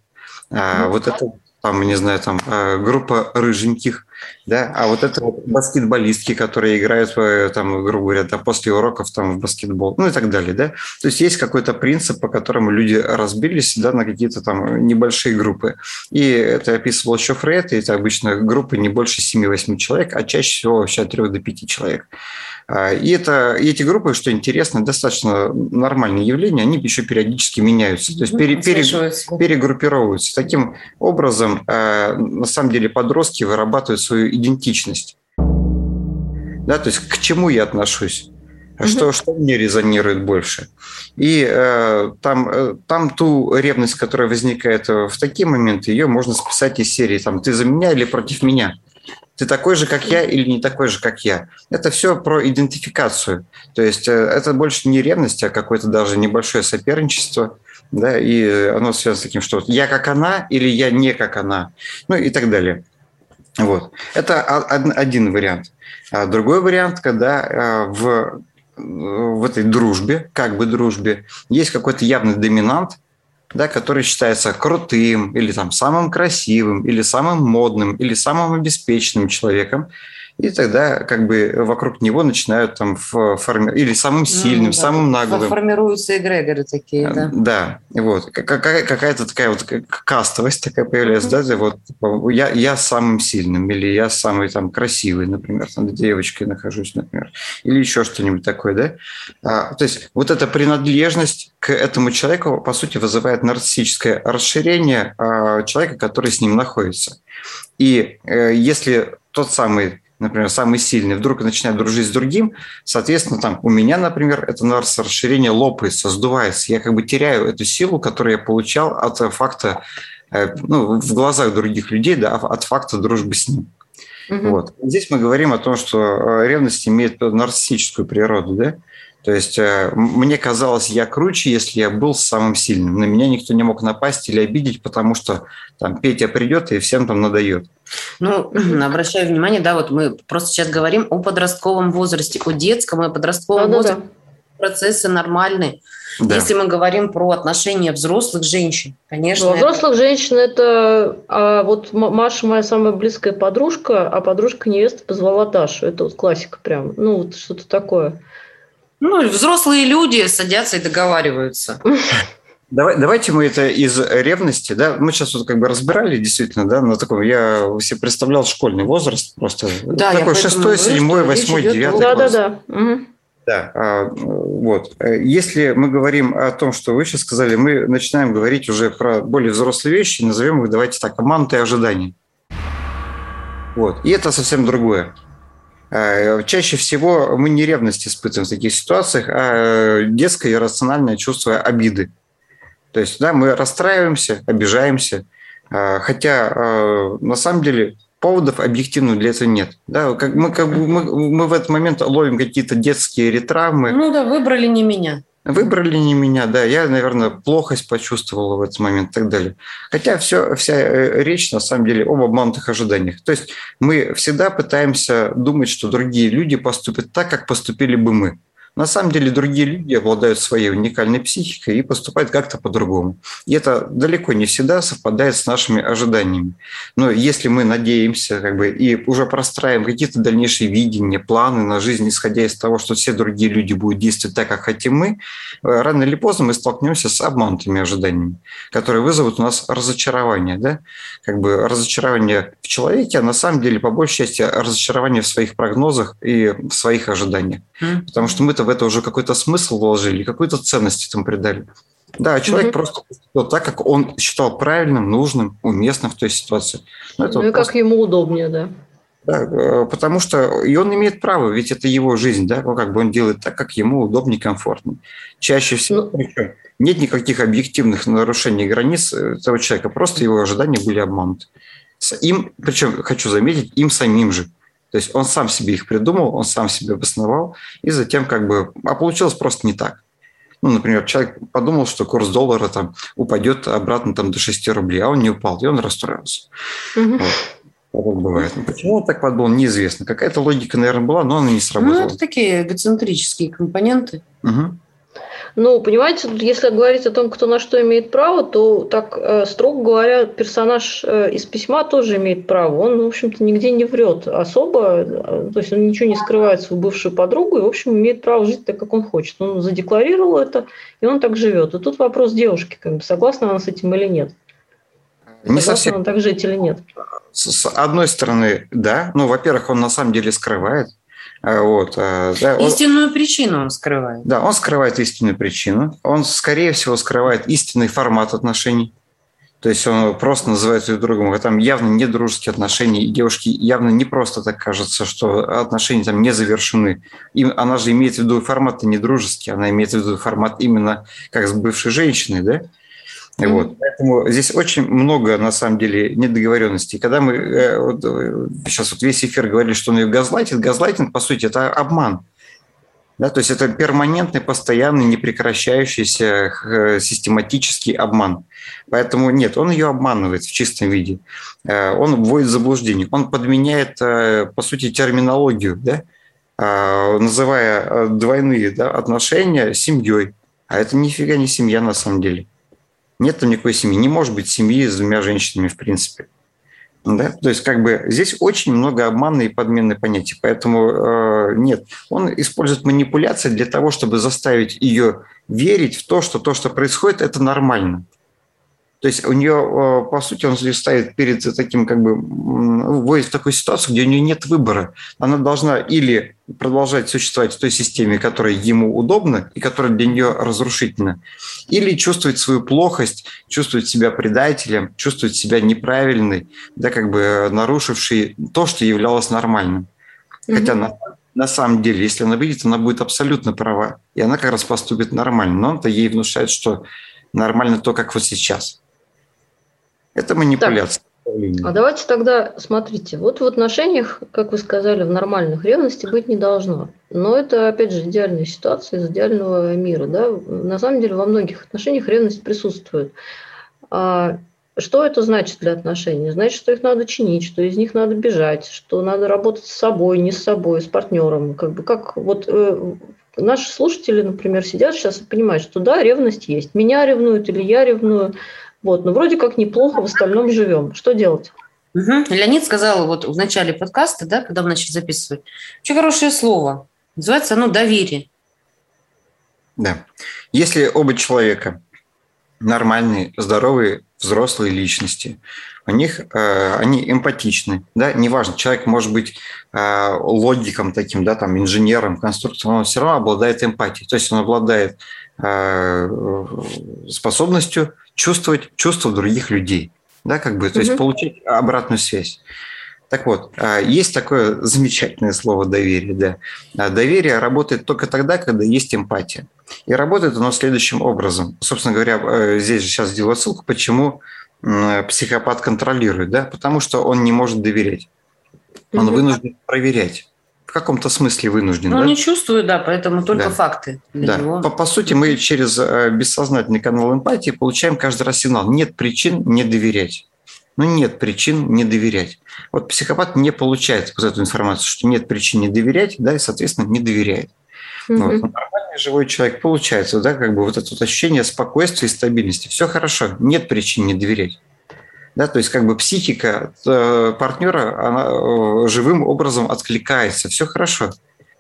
а, вот это там, не знаю, там э, группа рыженьких, да, а вот это вот баскетболистки, которые играют, э, там, грубо говоря, да, после уроков там в баскетбол, ну и так далее, да. То есть есть какой-то принцип, по которому люди разбились, да, на какие-то там небольшие группы. И это описывал еще Фред, и это обычно группы не больше 7-8 человек, а чаще всего вообще от 3 до 5 человек. А, и, это, и эти группы, что интересно, достаточно нормальные явления, они еще периодически меняются, то есть пере, пере, перегруппировываются. Таким образом, а, на самом деле, подростки вырабатывают свою идентичность. Да, то есть к чему я отношусь? Что, что мне резонирует больше? И э, там, э, там ту ревность, которая возникает в такие моменты, ее можно списать из серии там, «Ты за меня или против меня?» Ты такой же, как я, или не такой же, как я. Это все про идентификацию. То есть э, это больше не ревность, а какое-то даже небольшое соперничество. Да, и оно связано с таким, что я как она или я не как она, ну и так далее. Вот. Это один вариант. А другой вариант, когда э, в, в этой дружбе, как бы дружбе, есть какой-то явный доминант, да, который считается крутым или там самым красивым или самым модным или самым обеспеченным человеком, и тогда как бы вокруг него начинают там форми... или самым сильным, ну, да. самым наглым. Формируются эгрегоры такие, да. Да, вот. Какая-то такая вот кастовость такая появляется, uh-huh. да, вот типа, я, я самым сильным, или я самый там красивый, например, там девочкой нахожусь, например, или еще что-нибудь такое, да. А, то есть вот эта принадлежность к этому человеку, по сути, вызывает нарциссическое расширение а, человека, который с ним находится. И э, если тот самый например, самый сильный, вдруг начинает дружить с другим, соответственно, там у меня, например, это нарс расширение лопается, сдувается. Я как бы теряю эту силу, которую я получал от факта, э, ну, в глазах других людей, да, от факта дружбы с ним. Угу. Вот. Здесь мы говорим о том, что э, ревность имеет нарциссическую природу, да, то есть э, мне казалось, я круче, если я был самым сильным. На меня никто не мог напасть или обидеть, потому что там Петя придет и всем там надает. Ну, обращаю внимание, да, вот мы просто сейчас говорим о подростковом возрасте, о детском и подростковом да, возрасте. Да, да. Процессы нормальные. Да. Если мы говорим про отношения взрослых женщин, конечно. Ну, взрослых это... женщин это а вот Маша моя самая близкая подружка, а подружка невесты позвала Дашу. Это вот классика прям. Ну, вот что-то такое. Ну, взрослые люди садятся и договариваются. Давай, давайте мы это из ревности, да, мы сейчас вот как бы разбирали действительно, да, на таком, я себе представлял школьный возраст просто, да, такой шестой, седьмой, восьмой, девятый Да, да, да. Угу. Да, а, вот. Если мы говорим о том, что вы сейчас сказали, мы начинаем говорить уже про более взрослые вещи, назовем их, давайте так, обманутые ожидания. Вот. И это совсем другое. А, чаще всего мы не ревность испытываем в таких ситуациях, а детское и рациональное чувство обиды. То есть да, мы расстраиваемся, обижаемся, а, хотя на самом деле поводов объективно для этого нет. Да, как мы, как мы, мы в этот момент ловим какие-то детские ретравмы. Ну да, выбрали не меня. Выбрали не меня, да, я, наверное, плохость почувствовала в этот момент и так далее. Хотя все, вся э, речь, на самом деле, об обманутых ожиданиях. То есть мы всегда пытаемся думать, что другие люди поступят так, как поступили бы мы. На самом деле другие люди обладают своей уникальной психикой и поступают как-то по-другому. И это далеко не всегда совпадает с нашими ожиданиями. Но если мы надеемся как бы, и уже простраиваем какие-то дальнейшие видения, планы на жизнь, исходя из того, что все другие люди будут действовать так, как хотим мы, э, рано или поздно мы столкнемся с обманутыми ожиданиями, которые вызовут у нас разочарование. Да? Как бы разочарование в человеке, а на самом деле, по большей части, разочарование в своих прогнозах и в своих ожиданиях. Потому что мы-то в это уже какой-то смысл вложили, какую-то ценность этому придали. Да, человек mm-hmm. просто поступил так, как он считал правильным, нужным, уместным в той ситуации. Ну, ну вот и просто... как ему удобнее, да. Да, э, потому что и он имеет право, ведь это его жизнь, да, ну, как бы он делает так, как ему удобнее, комфортнее. Чаще всего ну, нет никаких объективных нарушений границ этого человека, просто его ожидания были обмануты. Им, причем хочу заметить, им самим же. То есть он сам себе их придумал, он сам себе обосновал, и затем как бы... А получилось просто не так. Ну, например, человек подумал, что курс доллара там упадет обратно там до 6 рублей, а он не упал, и он расстроился. Угу. Вот. бывает. Но почему он так подумал, неизвестно. Какая-то логика, наверное, была, но она не сработала. Ну, это такие эгоцентрические компоненты. Угу. Ну, понимаете, если говорить о том, кто на что имеет право, то так, э, строго говоря, персонаж э, из письма тоже имеет право. Он, в общем-то, нигде не врет особо, э, то есть он ничего не скрывает свою бывшую подругу и, в общем, имеет право жить так, как он хочет. Он задекларировал это, и он так живет. И тут вопрос девушки, как бы, согласна она с этим или нет. Не согласна совсем. она так жить или нет? С одной стороны, да. Ну, во-первых, он на самом деле скрывает. А, вот, да, истинную он, причину он скрывает. Да, он скрывает истинную причину. Он, скорее всего, скрывает истинный формат отношений. То есть он просто называет друг другом, там явно не дружеские отношения, и девушке явно не просто так кажется, что отношения там не завершены. И она же имеет в виду формат не дружеский, она имеет в виду формат именно как с бывшей женщиной, да? Mm-hmm. Вот. Поэтому здесь очень много, на самом деле, недоговоренностей. Когда мы э, вот, э, сейчас вот весь эфир говорили, что он ее газлайтит, газлайтинг, по сути, это обман. Да, то есть это перманентный, постоянный, непрекращающийся э, систематический обман. Поэтому нет, он ее обманывает в чистом виде. Он вводит заблуждение. Он подменяет, по сути, терминологию, да, называя двойные да, отношения семьей. А это нифига не семья на самом деле. Нет там никакой семьи. Не может быть семьи с двумя женщинами, в принципе. Да? То есть как бы здесь очень много обмана и подмены понятий. Поэтому э, нет, он использует манипуляции для того, чтобы заставить ее верить в то, что то, что происходит, это нормально. То есть у нее, э, по сути, он ставит перед таким, как бы, вводит в такую ситуацию, где у нее нет выбора. Она должна или продолжать существовать в той системе, которая ему удобна и которая для нее разрушительна, или чувствовать свою плохость, чувствовать себя предателем, чувствовать себя неправильной, да, как бы нарушившей то, что являлось нормальным. Mm-hmm. Хотя на, на самом деле, если она видит, она будет абсолютно права, и она как раз поступит нормально, но он-то ей внушает, что нормально то, как вот сейчас – это манипуляция. Так, а давайте тогда, смотрите, вот в отношениях, как вы сказали, в нормальных ревности быть не должно. Но это, опять же, идеальная ситуация из идеального мира. Да? На самом деле во многих отношениях ревность присутствует. А что это значит для отношений? Значит, что их надо чинить, что из них надо бежать, что надо работать с собой, не с собой, с партнером. Как бы как вот э, наши слушатели, например, сидят сейчас и понимают, что да, ревность есть. Меня ревнуют или я ревную. Вот, но вроде как неплохо в остальном живем. Что делать? Угу. Леонид сказал вот в начале подкаста, да, когда мы начали записывать, очень хорошее слово. Называется оно доверие. Да. Если оба человека нормальные, здоровые, взрослые личности, у них э, они эмпатичны, да, неважно, человек может быть э, логиком таким, да, там инженером, конструктором, он все равно обладает эмпатией, то есть он обладает э, способностью чувствовать чувства других людей, да, как бы, то есть получить обратную связь. Так вот, а, есть такое замечательное слово доверие, да. А, доверие работает только тогда, когда есть эмпатия. И работает оно следующим образом. Собственно говоря, э, здесь же сейчас сделаю ссылку, почему психопат контролирует, да, потому что он не может доверять. Он вынужден проверять каком-то смысле вынужден. Ну, да? не чувствую, да, поэтому только да. факты. да. Него. По, по сути, мы через э, бессознательный канал эмпатии получаем каждый раз сигнал. Нет причин не доверять. Ну, нет причин не доверять. Вот психопат не получает вот эту информацию, что нет причин не доверять, да, и, соответственно, не доверяет. Mm-hmm. Вот. Нормальный живой человек получается, да, как бы вот это вот ощущение спокойствия и стабильности. Все хорошо, нет причин не доверять. Да, то есть как бы психика э, партнера она э, живым образом откликается. Все хорошо,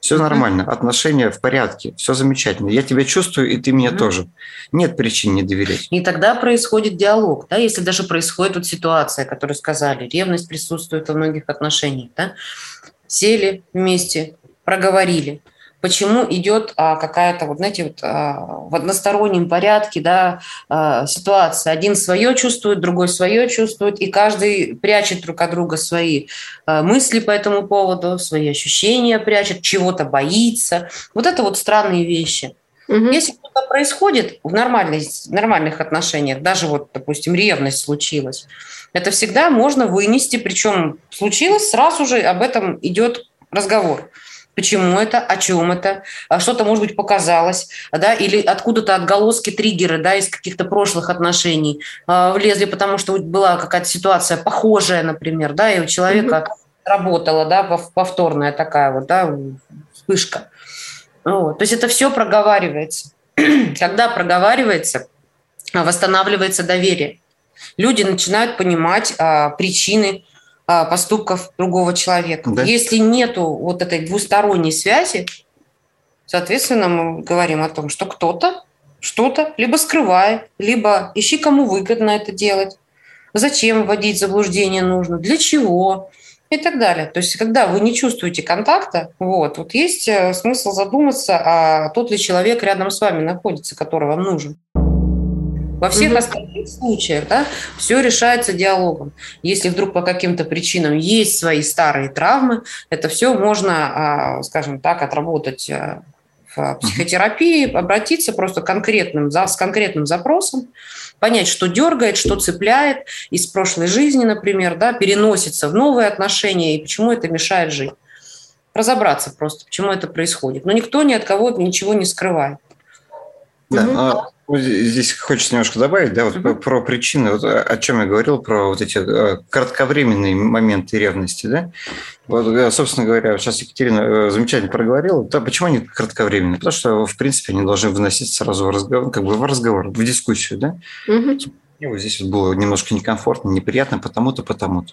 все нормально, отношения в порядке, все замечательно. Я тебя чувствую, и ты меня mm-hmm. тоже. Нет причин не доверять. И тогда происходит диалог, да, если даже происходит вот ситуация, которую сказали, ревность присутствует во многих отношениях, да, сели вместе, проговорили – почему идет а, какая-то, вот, знаете, вот, а, в одностороннем порядке да, а, ситуация. Один свое чувствует, другой свое чувствует, и каждый прячет друг от друга свои а, мысли по этому поводу, свои ощущения прячет, чего-то боится. Вот это вот странные вещи. Угу. Если что-то происходит в, нормальных в нормальных отношениях, даже вот, допустим, ревность случилась, это всегда можно вынести, причем случилось, сразу же об этом идет разговор. Почему это? О чем это? А что-то, может быть, показалось, да, или откуда-то отголоски, триггеры, да, из каких-то прошлых отношений э, влезли, потому что была какая-то ситуация похожая, например, да, и у человека mm-hmm. работала, да, повторная такая вот, да, вспышка. Вот. То есть это все проговаривается. когда проговаривается, восстанавливается доверие. Люди начинают понимать а, причины а, поступков другого человека. Да. Если нету вот этой двусторонней связи, соответственно, мы говорим о том, что кто-то что-то либо скрывает, либо ищи, кому выгодно это делать, зачем вводить заблуждение нужно, для чего и так далее. То есть, когда вы не чувствуете контакта, вот, вот есть э, смысл задуматься, а тот ли человек рядом с вами находится, который вам нужен. Во всех угу. остальных случаях да, все решается диалогом. Если вдруг по каким-то причинам есть свои старые травмы, это все можно, а, скажем так, отработать э, в психотерапии, обратиться просто конкретным, с конкретным запросом, понять, что дергает, что цепляет из прошлой жизни, например, да, переносится в новые отношения и почему это мешает жить. Разобраться просто, почему это происходит. Но никто ни от кого ничего не скрывает. Да, угу. Здесь хочется немножко добавить, да, вот uh-huh. про причины, вот о чем я говорил, про вот эти э, кратковременные моменты ревности, да. Вот, э, собственно говоря, сейчас Екатерина э, замечательно проговорила. Да, почему они кратковременные? Потому что, в принципе, они должны выноситься сразу в разговор, как бы в разговор, в дискуссию, да. И вот здесь вот было немножко некомфортно, неприятно, потому-то, потому-то.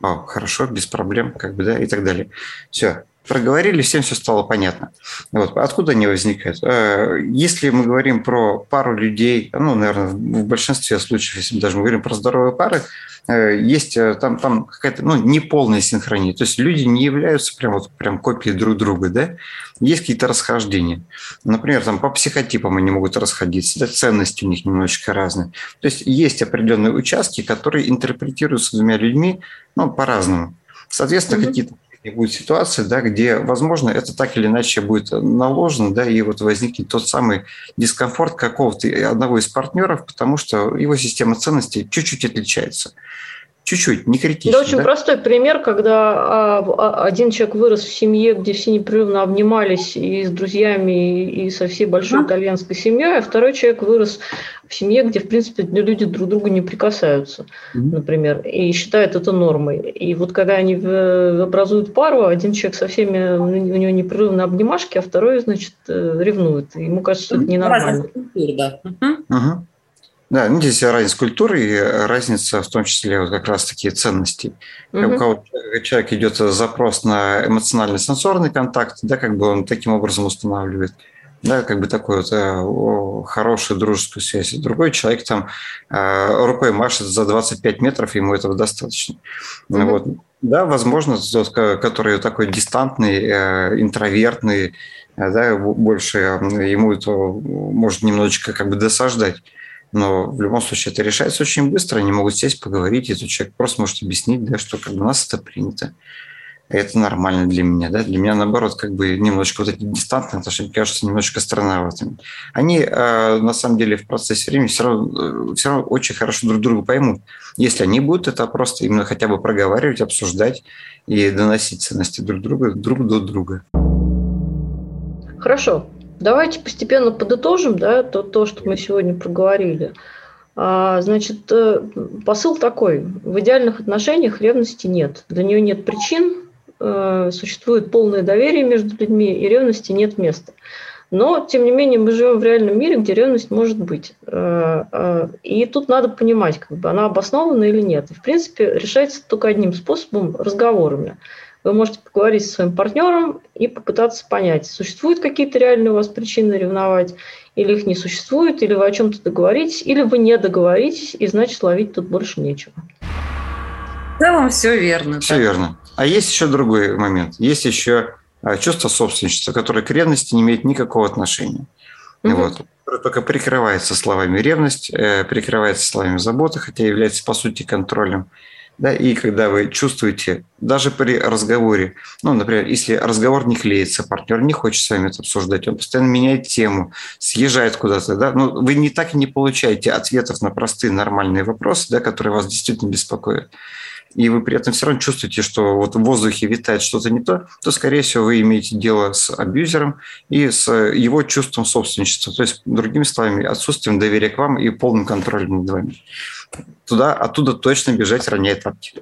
О, хорошо, без проблем, как бы, да, и так далее. Все, проговорили, всем все стало понятно. Вот. Откуда они возникают? Э, если мы говорим про пару людей, ну, наверное, в большинстве случаев, если мы даже говорим про здоровые пары, э, есть э, там, там какая-то ну, неполная синхрония. То есть люди не являются прям, вот, прям копией друг друга. Да? Есть какие-то расхождения. Например, там, по психотипам они могут расходиться, да? ценности у них немножечко разные. То есть есть определенные участки, которые интерпретируются двумя людьми ну, по-разному. Соответственно, mm-hmm. какие-то и будет ситуация, да, где, возможно, это так или иначе будет наложено, да, и вот возникнет тот самый дискомфорт какого-то одного из партнеров, потому что его система ценностей чуть-чуть отличается. Чуть-чуть, не критично. Это очень да? простой пример, когда а, а, один человек вырос в семье, где все непрерывно обнимались и с друзьями, и со всей большой mm итальянской семьей, а второй человек вырос в семье, где, в принципе, люди друг к другу не прикасаются, mm например, и считают это нормой. И вот когда они образуют пару, один человек со всеми, у него непрерывно обнимашки, а второй, значит, э, ревнует. Ему кажется, что это ненормально. Да. Угу. Да, ну, здесь разница культуры и разница в том числе вот как раз-таки ценностей. Угу. У кого человек идет запрос на эмоционально-сенсорный контакт, да, как бы он таким образом устанавливает да, как бы такую вот, э, хорошую дружескую связь. Другой человек там э, рукой машет за 25 метров, ему этого достаточно. Mm-hmm. Вот. Да, возможно, тот, который такой дистантный, э, интровертный, э, да, больше э, ему это может немножечко как бы досаждать. Но в любом случае это решается очень быстро. Они могут сесть, поговорить, и этот человек просто может объяснить, да, что как бы у нас это принято. Это нормально для меня. Да? Для меня, наоборот, как бы немножечко вот эти дистантные отношения кажутся немножечко странноватыми. Они, э, на самом деле, в процессе времени все равно, э, все равно очень хорошо друг друга поймут. Если они будут это просто именно хотя бы проговаривать, обсуждать и доносить ценности друг друга друг до друга. Хорошо. Давайте постепенно подытожим да, то, то, что мы сегодня проговорили. А, значит, э, посыл такой. В идеальных отношениях ревности нет. Для нее нет причин, э, существует полное доверие между людьми, и ревности нет места. Но, тем не менее, мы живем в реальном мире, где ревность может быть. Э, и тут надо понимать, как бы она обоснована или нет. В принципе, решается только одним способом – разговорами. Вы можете поговорить со своим партнером и попытаться понять, существуют какие-то реальные у вас причины ревновать, или их не существует, или вы о чем-то договоритесь, или вы не договоритесь, и значит ловить тут больше нечего. В целом все верно. Все да? верно. А есть еще другой момент. Есть еще а, чувство собственничества, которое к ревности не имеет никакого отношения. Угу. Вот только прикрывается словами ревность, э, прикрывается словами забота, хотя является по сути контролем. Да, и когда вы чувствуете, даже при разговоре, ну, например, если разговор не клеится, партнер не хочет с вами это обсуждать, он постоянно меняет тему, съезжает куда-то, да, ну, вы не так и не получаете ответов на простые нормальные вопросы, да, которые вас действительно беспокоят, и вы при этом все равно чувствуете, что вот в воздухе витает что-то не то, то, скорее всего, вы имеете дело с абьюзером и с его чувством собственничества. То есть, другими словами, отсутствием доверия к вам и полным контролем над вами туда, оттуда точно бежать роняет тапки.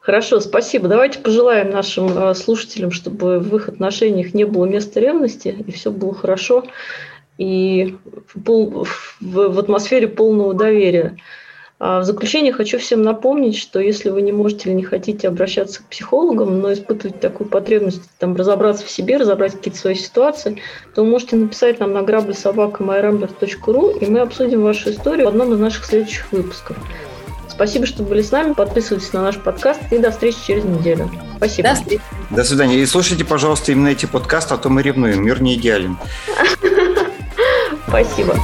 Хорошо, спасибо. Давайте пожелаем нашим э, слушателям, чтобы в их отношениях не было места ревности, и все было хорошо. и в атмосфере полного доверия. А в заключение хочу всем напомнить, что если вы не можете или не хотите обращаться к психологам, но испытываете такую потребность там, разобраться в себе, разобрать какие-то свои ситуации, то вы можете написать нам на граблесобака.myrambler.ru, и мы обсудим вашу историю в одном из наших следующих выпусков. Спасибо, что были с нами. Подписывайтесь на наш подкаст и до встречи через неделю. Спасибо. До, встречи. до свидания. И слушайте, пожалуйста, именно эти подкасты, а то мы ревнуем. Мир не идеален. Спасибо.